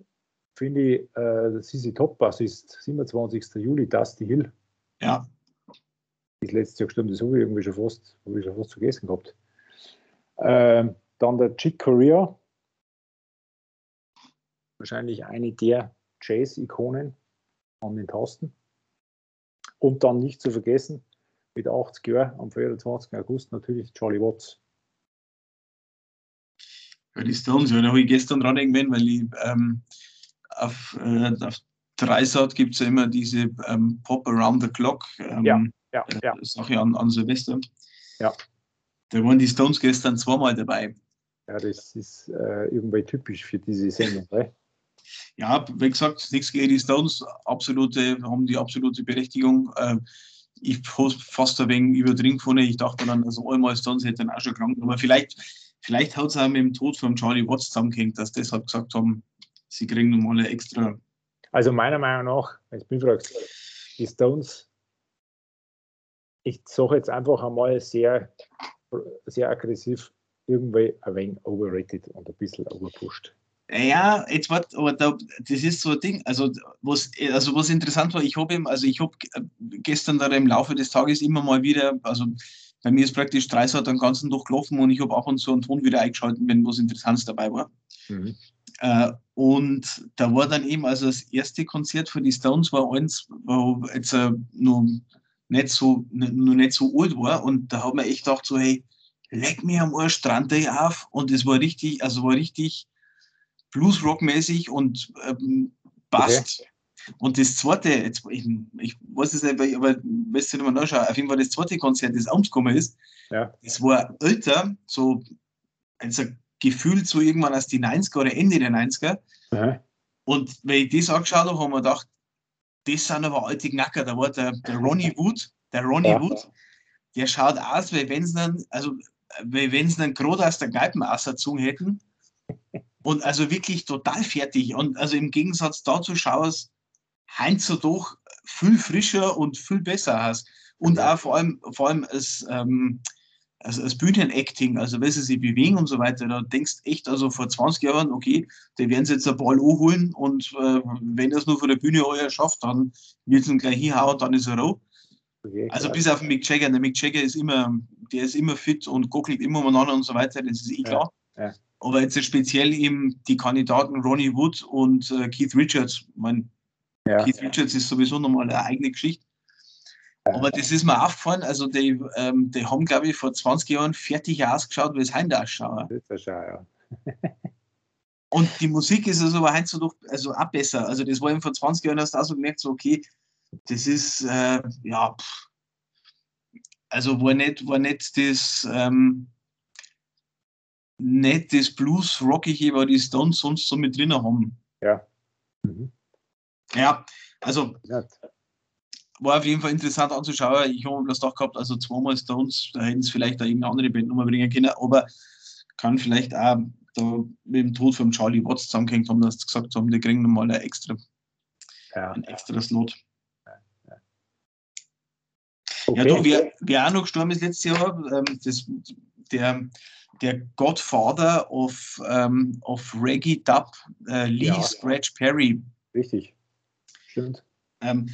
finde ich äh, der Sisi Top-Bassist, 27. Juli, Dusty Hill, ja. ist letztes Jahr gestorben, das habe ich irgendwie schon fast, habe ich schon fast vergessen gehabt. Ähm, dann der Chick Corea, wahrscheinlich eine der Jazz-Ikonen an den Tasten. Und dann nicht zu vergessen, mit 80 Jahren am 24. August natürlich Charlie Watts. Ja, die Stones, ja, da habe ich gestern dran irgendwann, weil ich ähm, auf, äh, auf Dreisat gibt es ja immer diese ähm, Pop Around the Clock ähm, Ja, Ja, äh, ja. Sache an, an Silvester. Ja. Da waren die Stones gestern zweimal dabei. ja, das ist äh, irgendwie typisch für diese Sendung. Ne? Ja, wie gesagt, nichts gegen die Stones, absolute, haben die absolute Berechtigung. Äh, ich habe fast ein wenig übertrieben gefunden. Ich dachte dann, also einmal Stones hätte dann auch schon krank. Aber vielleicht, vielleicht hat es auch mit dem Tod von Charlie Watts zusammengehängt, dass deshalb gesagt haben, sie kriegen nochmal eine extra. Also meiner Meinung nach, wenn du mich fragst, die Stones, ich sage jetzt einfach einmal sehr, sehr aggressiv, irgendwie ein wenig overrated und ein bisschen overpushed. Ja, jetzt wart, aber da, das ist so ein Ding. Also was, also was interessant war, ich habe also ich habe gestern da im Laufe des Tages immer mal wieder, also bei mir ist praktisch Dreisat den ganzen Tag gelaufen und ich habe ab und zu einen Ton wieder eingeschaltet, wenn was Interessantes dabei war. Mhm. Äh, und da war dann eben, also das erste Konzert für die Stones war eins, wo jetzt äh, noch nicht so, noch nicht so alt war. Und da hat man echt gedacht, so, hey, leck mir am Arsch, strand dich auf. Und es war richtig, also war richtig Bluesrock-mäßig und ähm, passt. Und das zweite, jetzt, ich, ich weiß es nicht, aber weißt du nicht mal nachschauen, auf jeden Fall das zweite Konzert, das umgekommen ist, Ja. das war älter, so also gefühlt so irgendwann aus die 90er oder Ende der 90er. Aha. Und wenn ich das angeschaut habe, haben wir gedacht, das sind aber alte Knacker. Da war der, der Ronnie Wood, der Ronnie Ja. Wood, der schaut aus, wie wenn sie dann, also wie wenn sie dann gerade aus der Kneipen ausgezogen hätten. Und also wirklich total fertig. Und also im Gegensatz dazu schaust Heinz so doch viel frischer und viel besser aus. Und Ja. auch vor allem, vor allem als, ähm, als, als Bühnenacting, also wenn sie sich bewegen und so weiter, da denkst echt, also vor 20 Jahren, okay, die werden sie jetzt einen Ball holen und äh, wenn das nur von der Bühne euer schafft, dann wird es ihn gleich hinhauen, dann ist er roh. Okay, Also bis auf den Mick Jagger. Der Mick Jagger ist immer, der ist immer fit und gockelt immer umeinander und so weiter, das ist eh klar. ja. Aber jetzt speziell eben die Kandidaten Ronnie Wood und äh, Keith Richards. Ich mein, Ja. Keith Richards ist sowieso nochmal eine eigene Geschichte. Ja. Aber das ist mir aufgefallen, also die, ähm, die haben, glaube ich, vor 20 Jahren fertig ausgeschaut, wie es heute ausschaut. Das ist ja ja. Und die Musik ist also aber heute doch also auch besser. Also das war eben vor 20 Jahren hast du auch so gemerkt, so okay, das ist äh, ja pff. also war nicht, war nicht das ähm, nicht das Blues Rockige, was die Stones sonst so mit drin haben. Mhm. Ja, also war auf jeden Fall interessant anzuschauen. Ich habe das doch gehabt, also zweimal Stones, da hätten es vielleicht auch irgendeine andere Band nochmal bringen können, aber kann vielleicht auch da mit dem Tod von Charlie Watts zusammengehängt haben, dass sie gesagt haben, die kriegen nochmal ein extra, Ja. ein extra Slot. Okay. Ja, du, wer, wer auch noch gestorben ist letztes Jahr, ähm, das, der, der Godfather of, ähm, of Reggae Dub, äh, Lee Ja. Scratch Perry. Richtig. Stimmt. Ähm,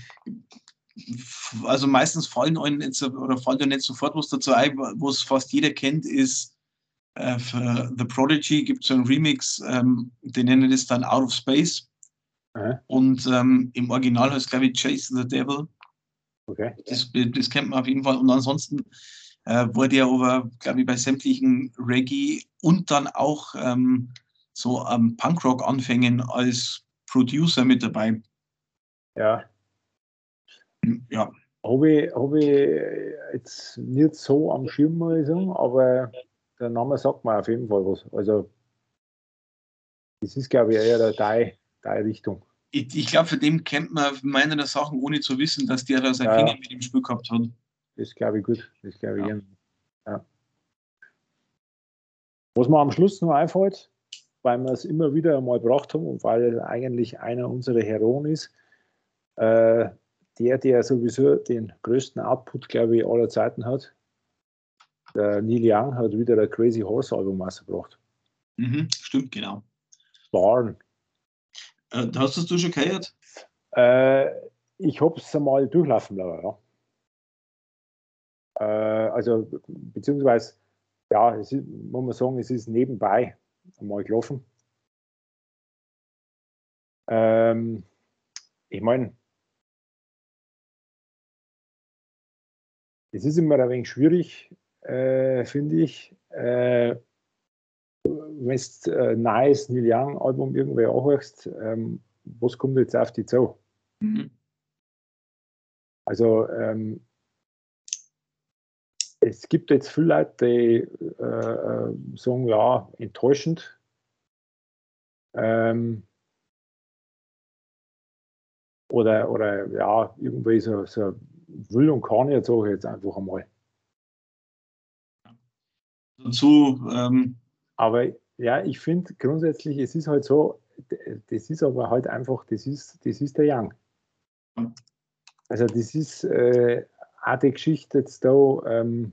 also meistens fallen einem nicht so, oder fällt einem nicht sofort was dazu ein, was fast jeder kennt, ist äh, für The Prodigy gibt es so einen Remix, ähm, die nennen das dann Out of Space. Aha. Und ähm, im Original heißt es, glaube ich, Chase the Devil. Okay. Das, das kennt man auf jeden Fall. Und ansonsten äh, wurde er aber, glaube ich, bei sämtlichen Reggae und dann auch ähm, so am Punkrock-Anfängen als Producer mit dabei. Ja. Ja. Habe ich, hab ich jetzt nicht so am Schirm, muss ich sagen, aber der Name sagt mir auf jeden Fall was. Also, das ist, glaube ich, eher der Teil, Teil Richtung. Ich, ich glaube, für den kennt man meiner Sachen, ohne zu wissen, dass der da sein Ja. Finger mit im Spiel gehabt hat. Das glaube ich gut. Das glaube ich Ja. ja. Was mir am Schluss noch einfällt, weil wir es immer wieder mal gebracht haben und weil er eigentlich einer unserer Heroen ist, äh, der, der sowieso den größten Output, glaube ich, aller Zeiten hat. Der Neil Young hat wieder ein Crazy Horse Album rausgebracht. Mhm, stimmt, genau. Barn. Äh, hast das du schon gehört? Äh, ich habe es einmal durchlaufen lassen, ja. Äh, also, beziehungsweise, ja, es ist, muss man sagen, es ist nebenbei einmal gelaufen. Ähm, ich meine, es ist immer ein wenig schwierig, äh, finde ich, äh, wenn du ein neues Neil Young Album irgendwie anhörst, ähm, was kommt jetzt auf die zu? Mhm. Also ähm, es gibt jetzt viele Leute, die äh, äh, sagen, ja, enttäuschend. Ähm, oder, oder ja, irgendwie so, so will und kann jetzt ich jetzt einfach einmal. Dazu, ähm, Aber ja, ich finde grundsätzlich, es ist halt so, das ist aber halt einfach, das ist, das ist der Young. Also das ist äh, auch die Geschichte jetzt da, ähm,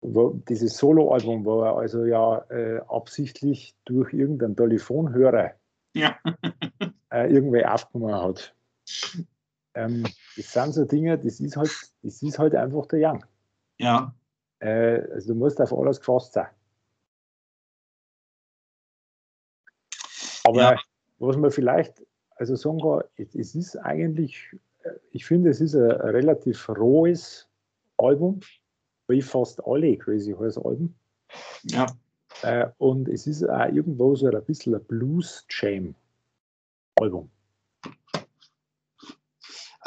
wo, dieses Soloalbum, wo er also ja äh, absichtlich durch irgendeinen Telefonhörer ja. äh, irgendwie aufgenommen hat. Ähm, das sind so Dinge, das ist halt, das ist halt einfach der Young. ja, Äh, also du musst auf alles gefasst sein. Aber Ja. was man vielleicht also sagen kann, es ist eigentlich, äh, ich finde, es ist ein, ein relativ rohes Album, wie fast alle Crazy Horse Alben. ja. Äh, und es ist auch irgendwo so ein bisschen ein Blues-Jam-Album.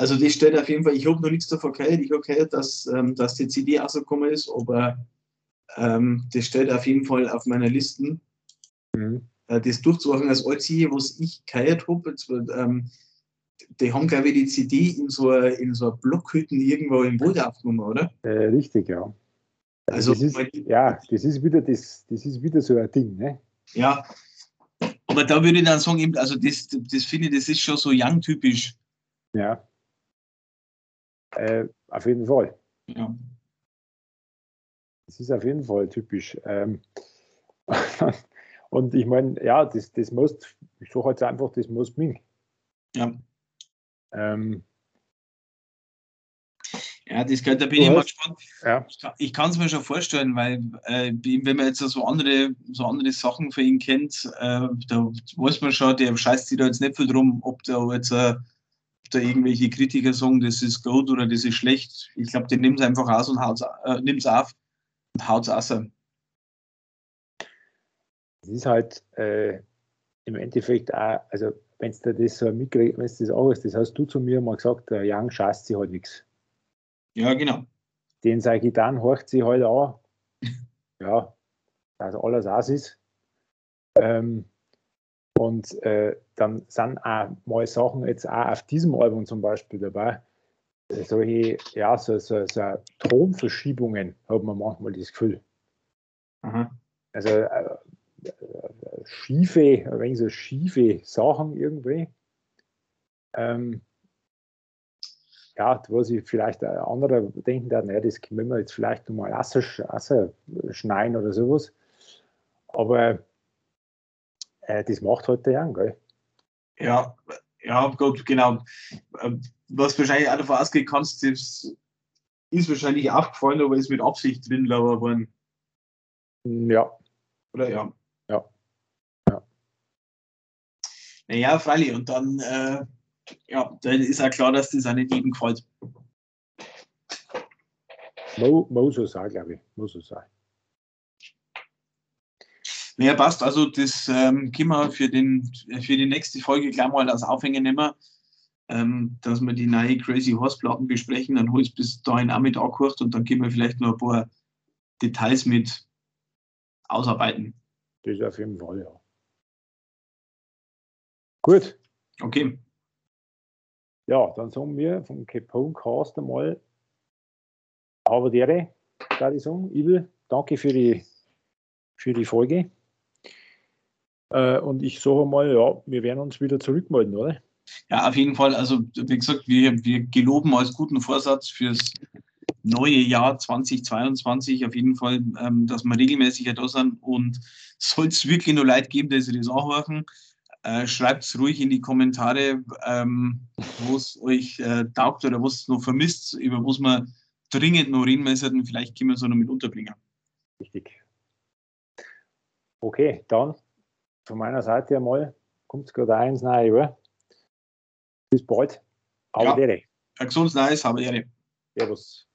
Also das steht auf jeden Fall, ich habe noch nichts davon gehört. Ich habe gehört, dass, ähm, dass die CD rausgekommen ist, aber ähm, das steht auf jeden Fall auf meiner Liste. Mhm. Äh, das durchzumachen als Einzige, was ich gehört habe. Ähm, die haben, glaube ich, die CD in so einer in so Blockhütten irgendwo im Wald aufgenommen, oder? Äh, richtig, ja. Also, das ist, ja, das ist wieder das, das ist wieder so ein Ding, ne? Ja. Aber da würde ich dann sagen, also das, das finde ich, das ist schon so Young-typisch. Ja. Äh, auf jeden Fall. Ja. Das ist auf jeden Fall typisch. Ähm, und ich meine, ja, das, das muss, ich sage jetzt einfach, das muss mir. Ja. Ähm, Ja, das gehört, da bin Du ich mal hast- gespannt. ja, Ich kann- es mir schon vorstellen, weil äh, wenn man jetzt so andere, so andere Sachen für ihn kennt, äh, da weiß man schon, der scheißt sich da jetzt nicht viel drum, ob da jetzt äh, ob da irgendwelche Kritiker sagen, das ist gut oder das ist schlecht. Ich glaube, der nimmt es einfach aus und haut's, äh, nimmt's auf und haut es aus. es ist halt äh, im Endeffekt auch, also wenn du das so mitkriegst, wenn du das auch hast, das hast du zu mir mal gesagt, der Young scheißt sich halt nichts. Ja, genau. Den sei Gitarren horcht sie halt an. Ja, dass alles aus ist. Ähm, und äh, dann sind auch mal Sachen jetzt auch auf diesem Album zum Beispiel dabei. äh, Solche, ja, so, so, so Tonverschiebungen hat man manchmal das Gefühl. Aha. Also äh, äh, schiefe, ein wenig so schiefe Sachen irgendwie. Ähm, ja, wo sich vielleicht ein anderer denken naja, das können wir jetzt vielleicht nochmal schneiden oder sowas. Aber äh, das macht halt der gell? Ja, ja, gut, genau. Ähm, Was wahrscheinlich auch davon ausgehen kannst, das ist wahrscheinlich aufgefallen, aber ist mit Absicht drin, glaube worden. Ja, Oder ja. Ja. Ja. Naja, freilich. Und dann, äh, ja, dann ist auch klar, dass das auch nicht jedem gefällt. Mo so sein, glaube ich. Muss so sein. Ja, passt. Also das ähm, können wir für, den, für die nächste Folge gleich mal als Aufhänger nehmen, ähm, dass wir die neue Crazy Horse Platten besprechen. Dann hol ich bis dahin auch mit angehört und dann können wir vielleicht noch ein paar Details mit ausarbeiten. Das auf jeden Fall, ja. Gut. Okay. Ja, dann sagen wir vom Capone Cast einmal aber dere, da ich sagen. Ibel, danke für die, für die Folge. Äh, und ich sage mal, ja, wir werden uns wieder zurückmelden, oder? Ja, auf jeden Fall. Also, wie gesagt, wir, wir geloben als guten Vorsatz fürs neue Jahr 2022 auf jeden Fall, ähm, dass wir regelmäßig da sind. Und soll es wirklich nur Leid geben, dass sie das anhören, äh, schreibt es ruhig in die Kommentare, ähm, wo es euch äh, taugt oder was es noch vermisst, über was man dringend noch reden müssen. Vielleicht können wir es noch mit unterbringen. Richtig. Okay, dann von meiner Seite einmal kommt es gerade eins rein, oder? Bis bald. Aber ja. Ein gesundes Neues, aber Ehre. Servus.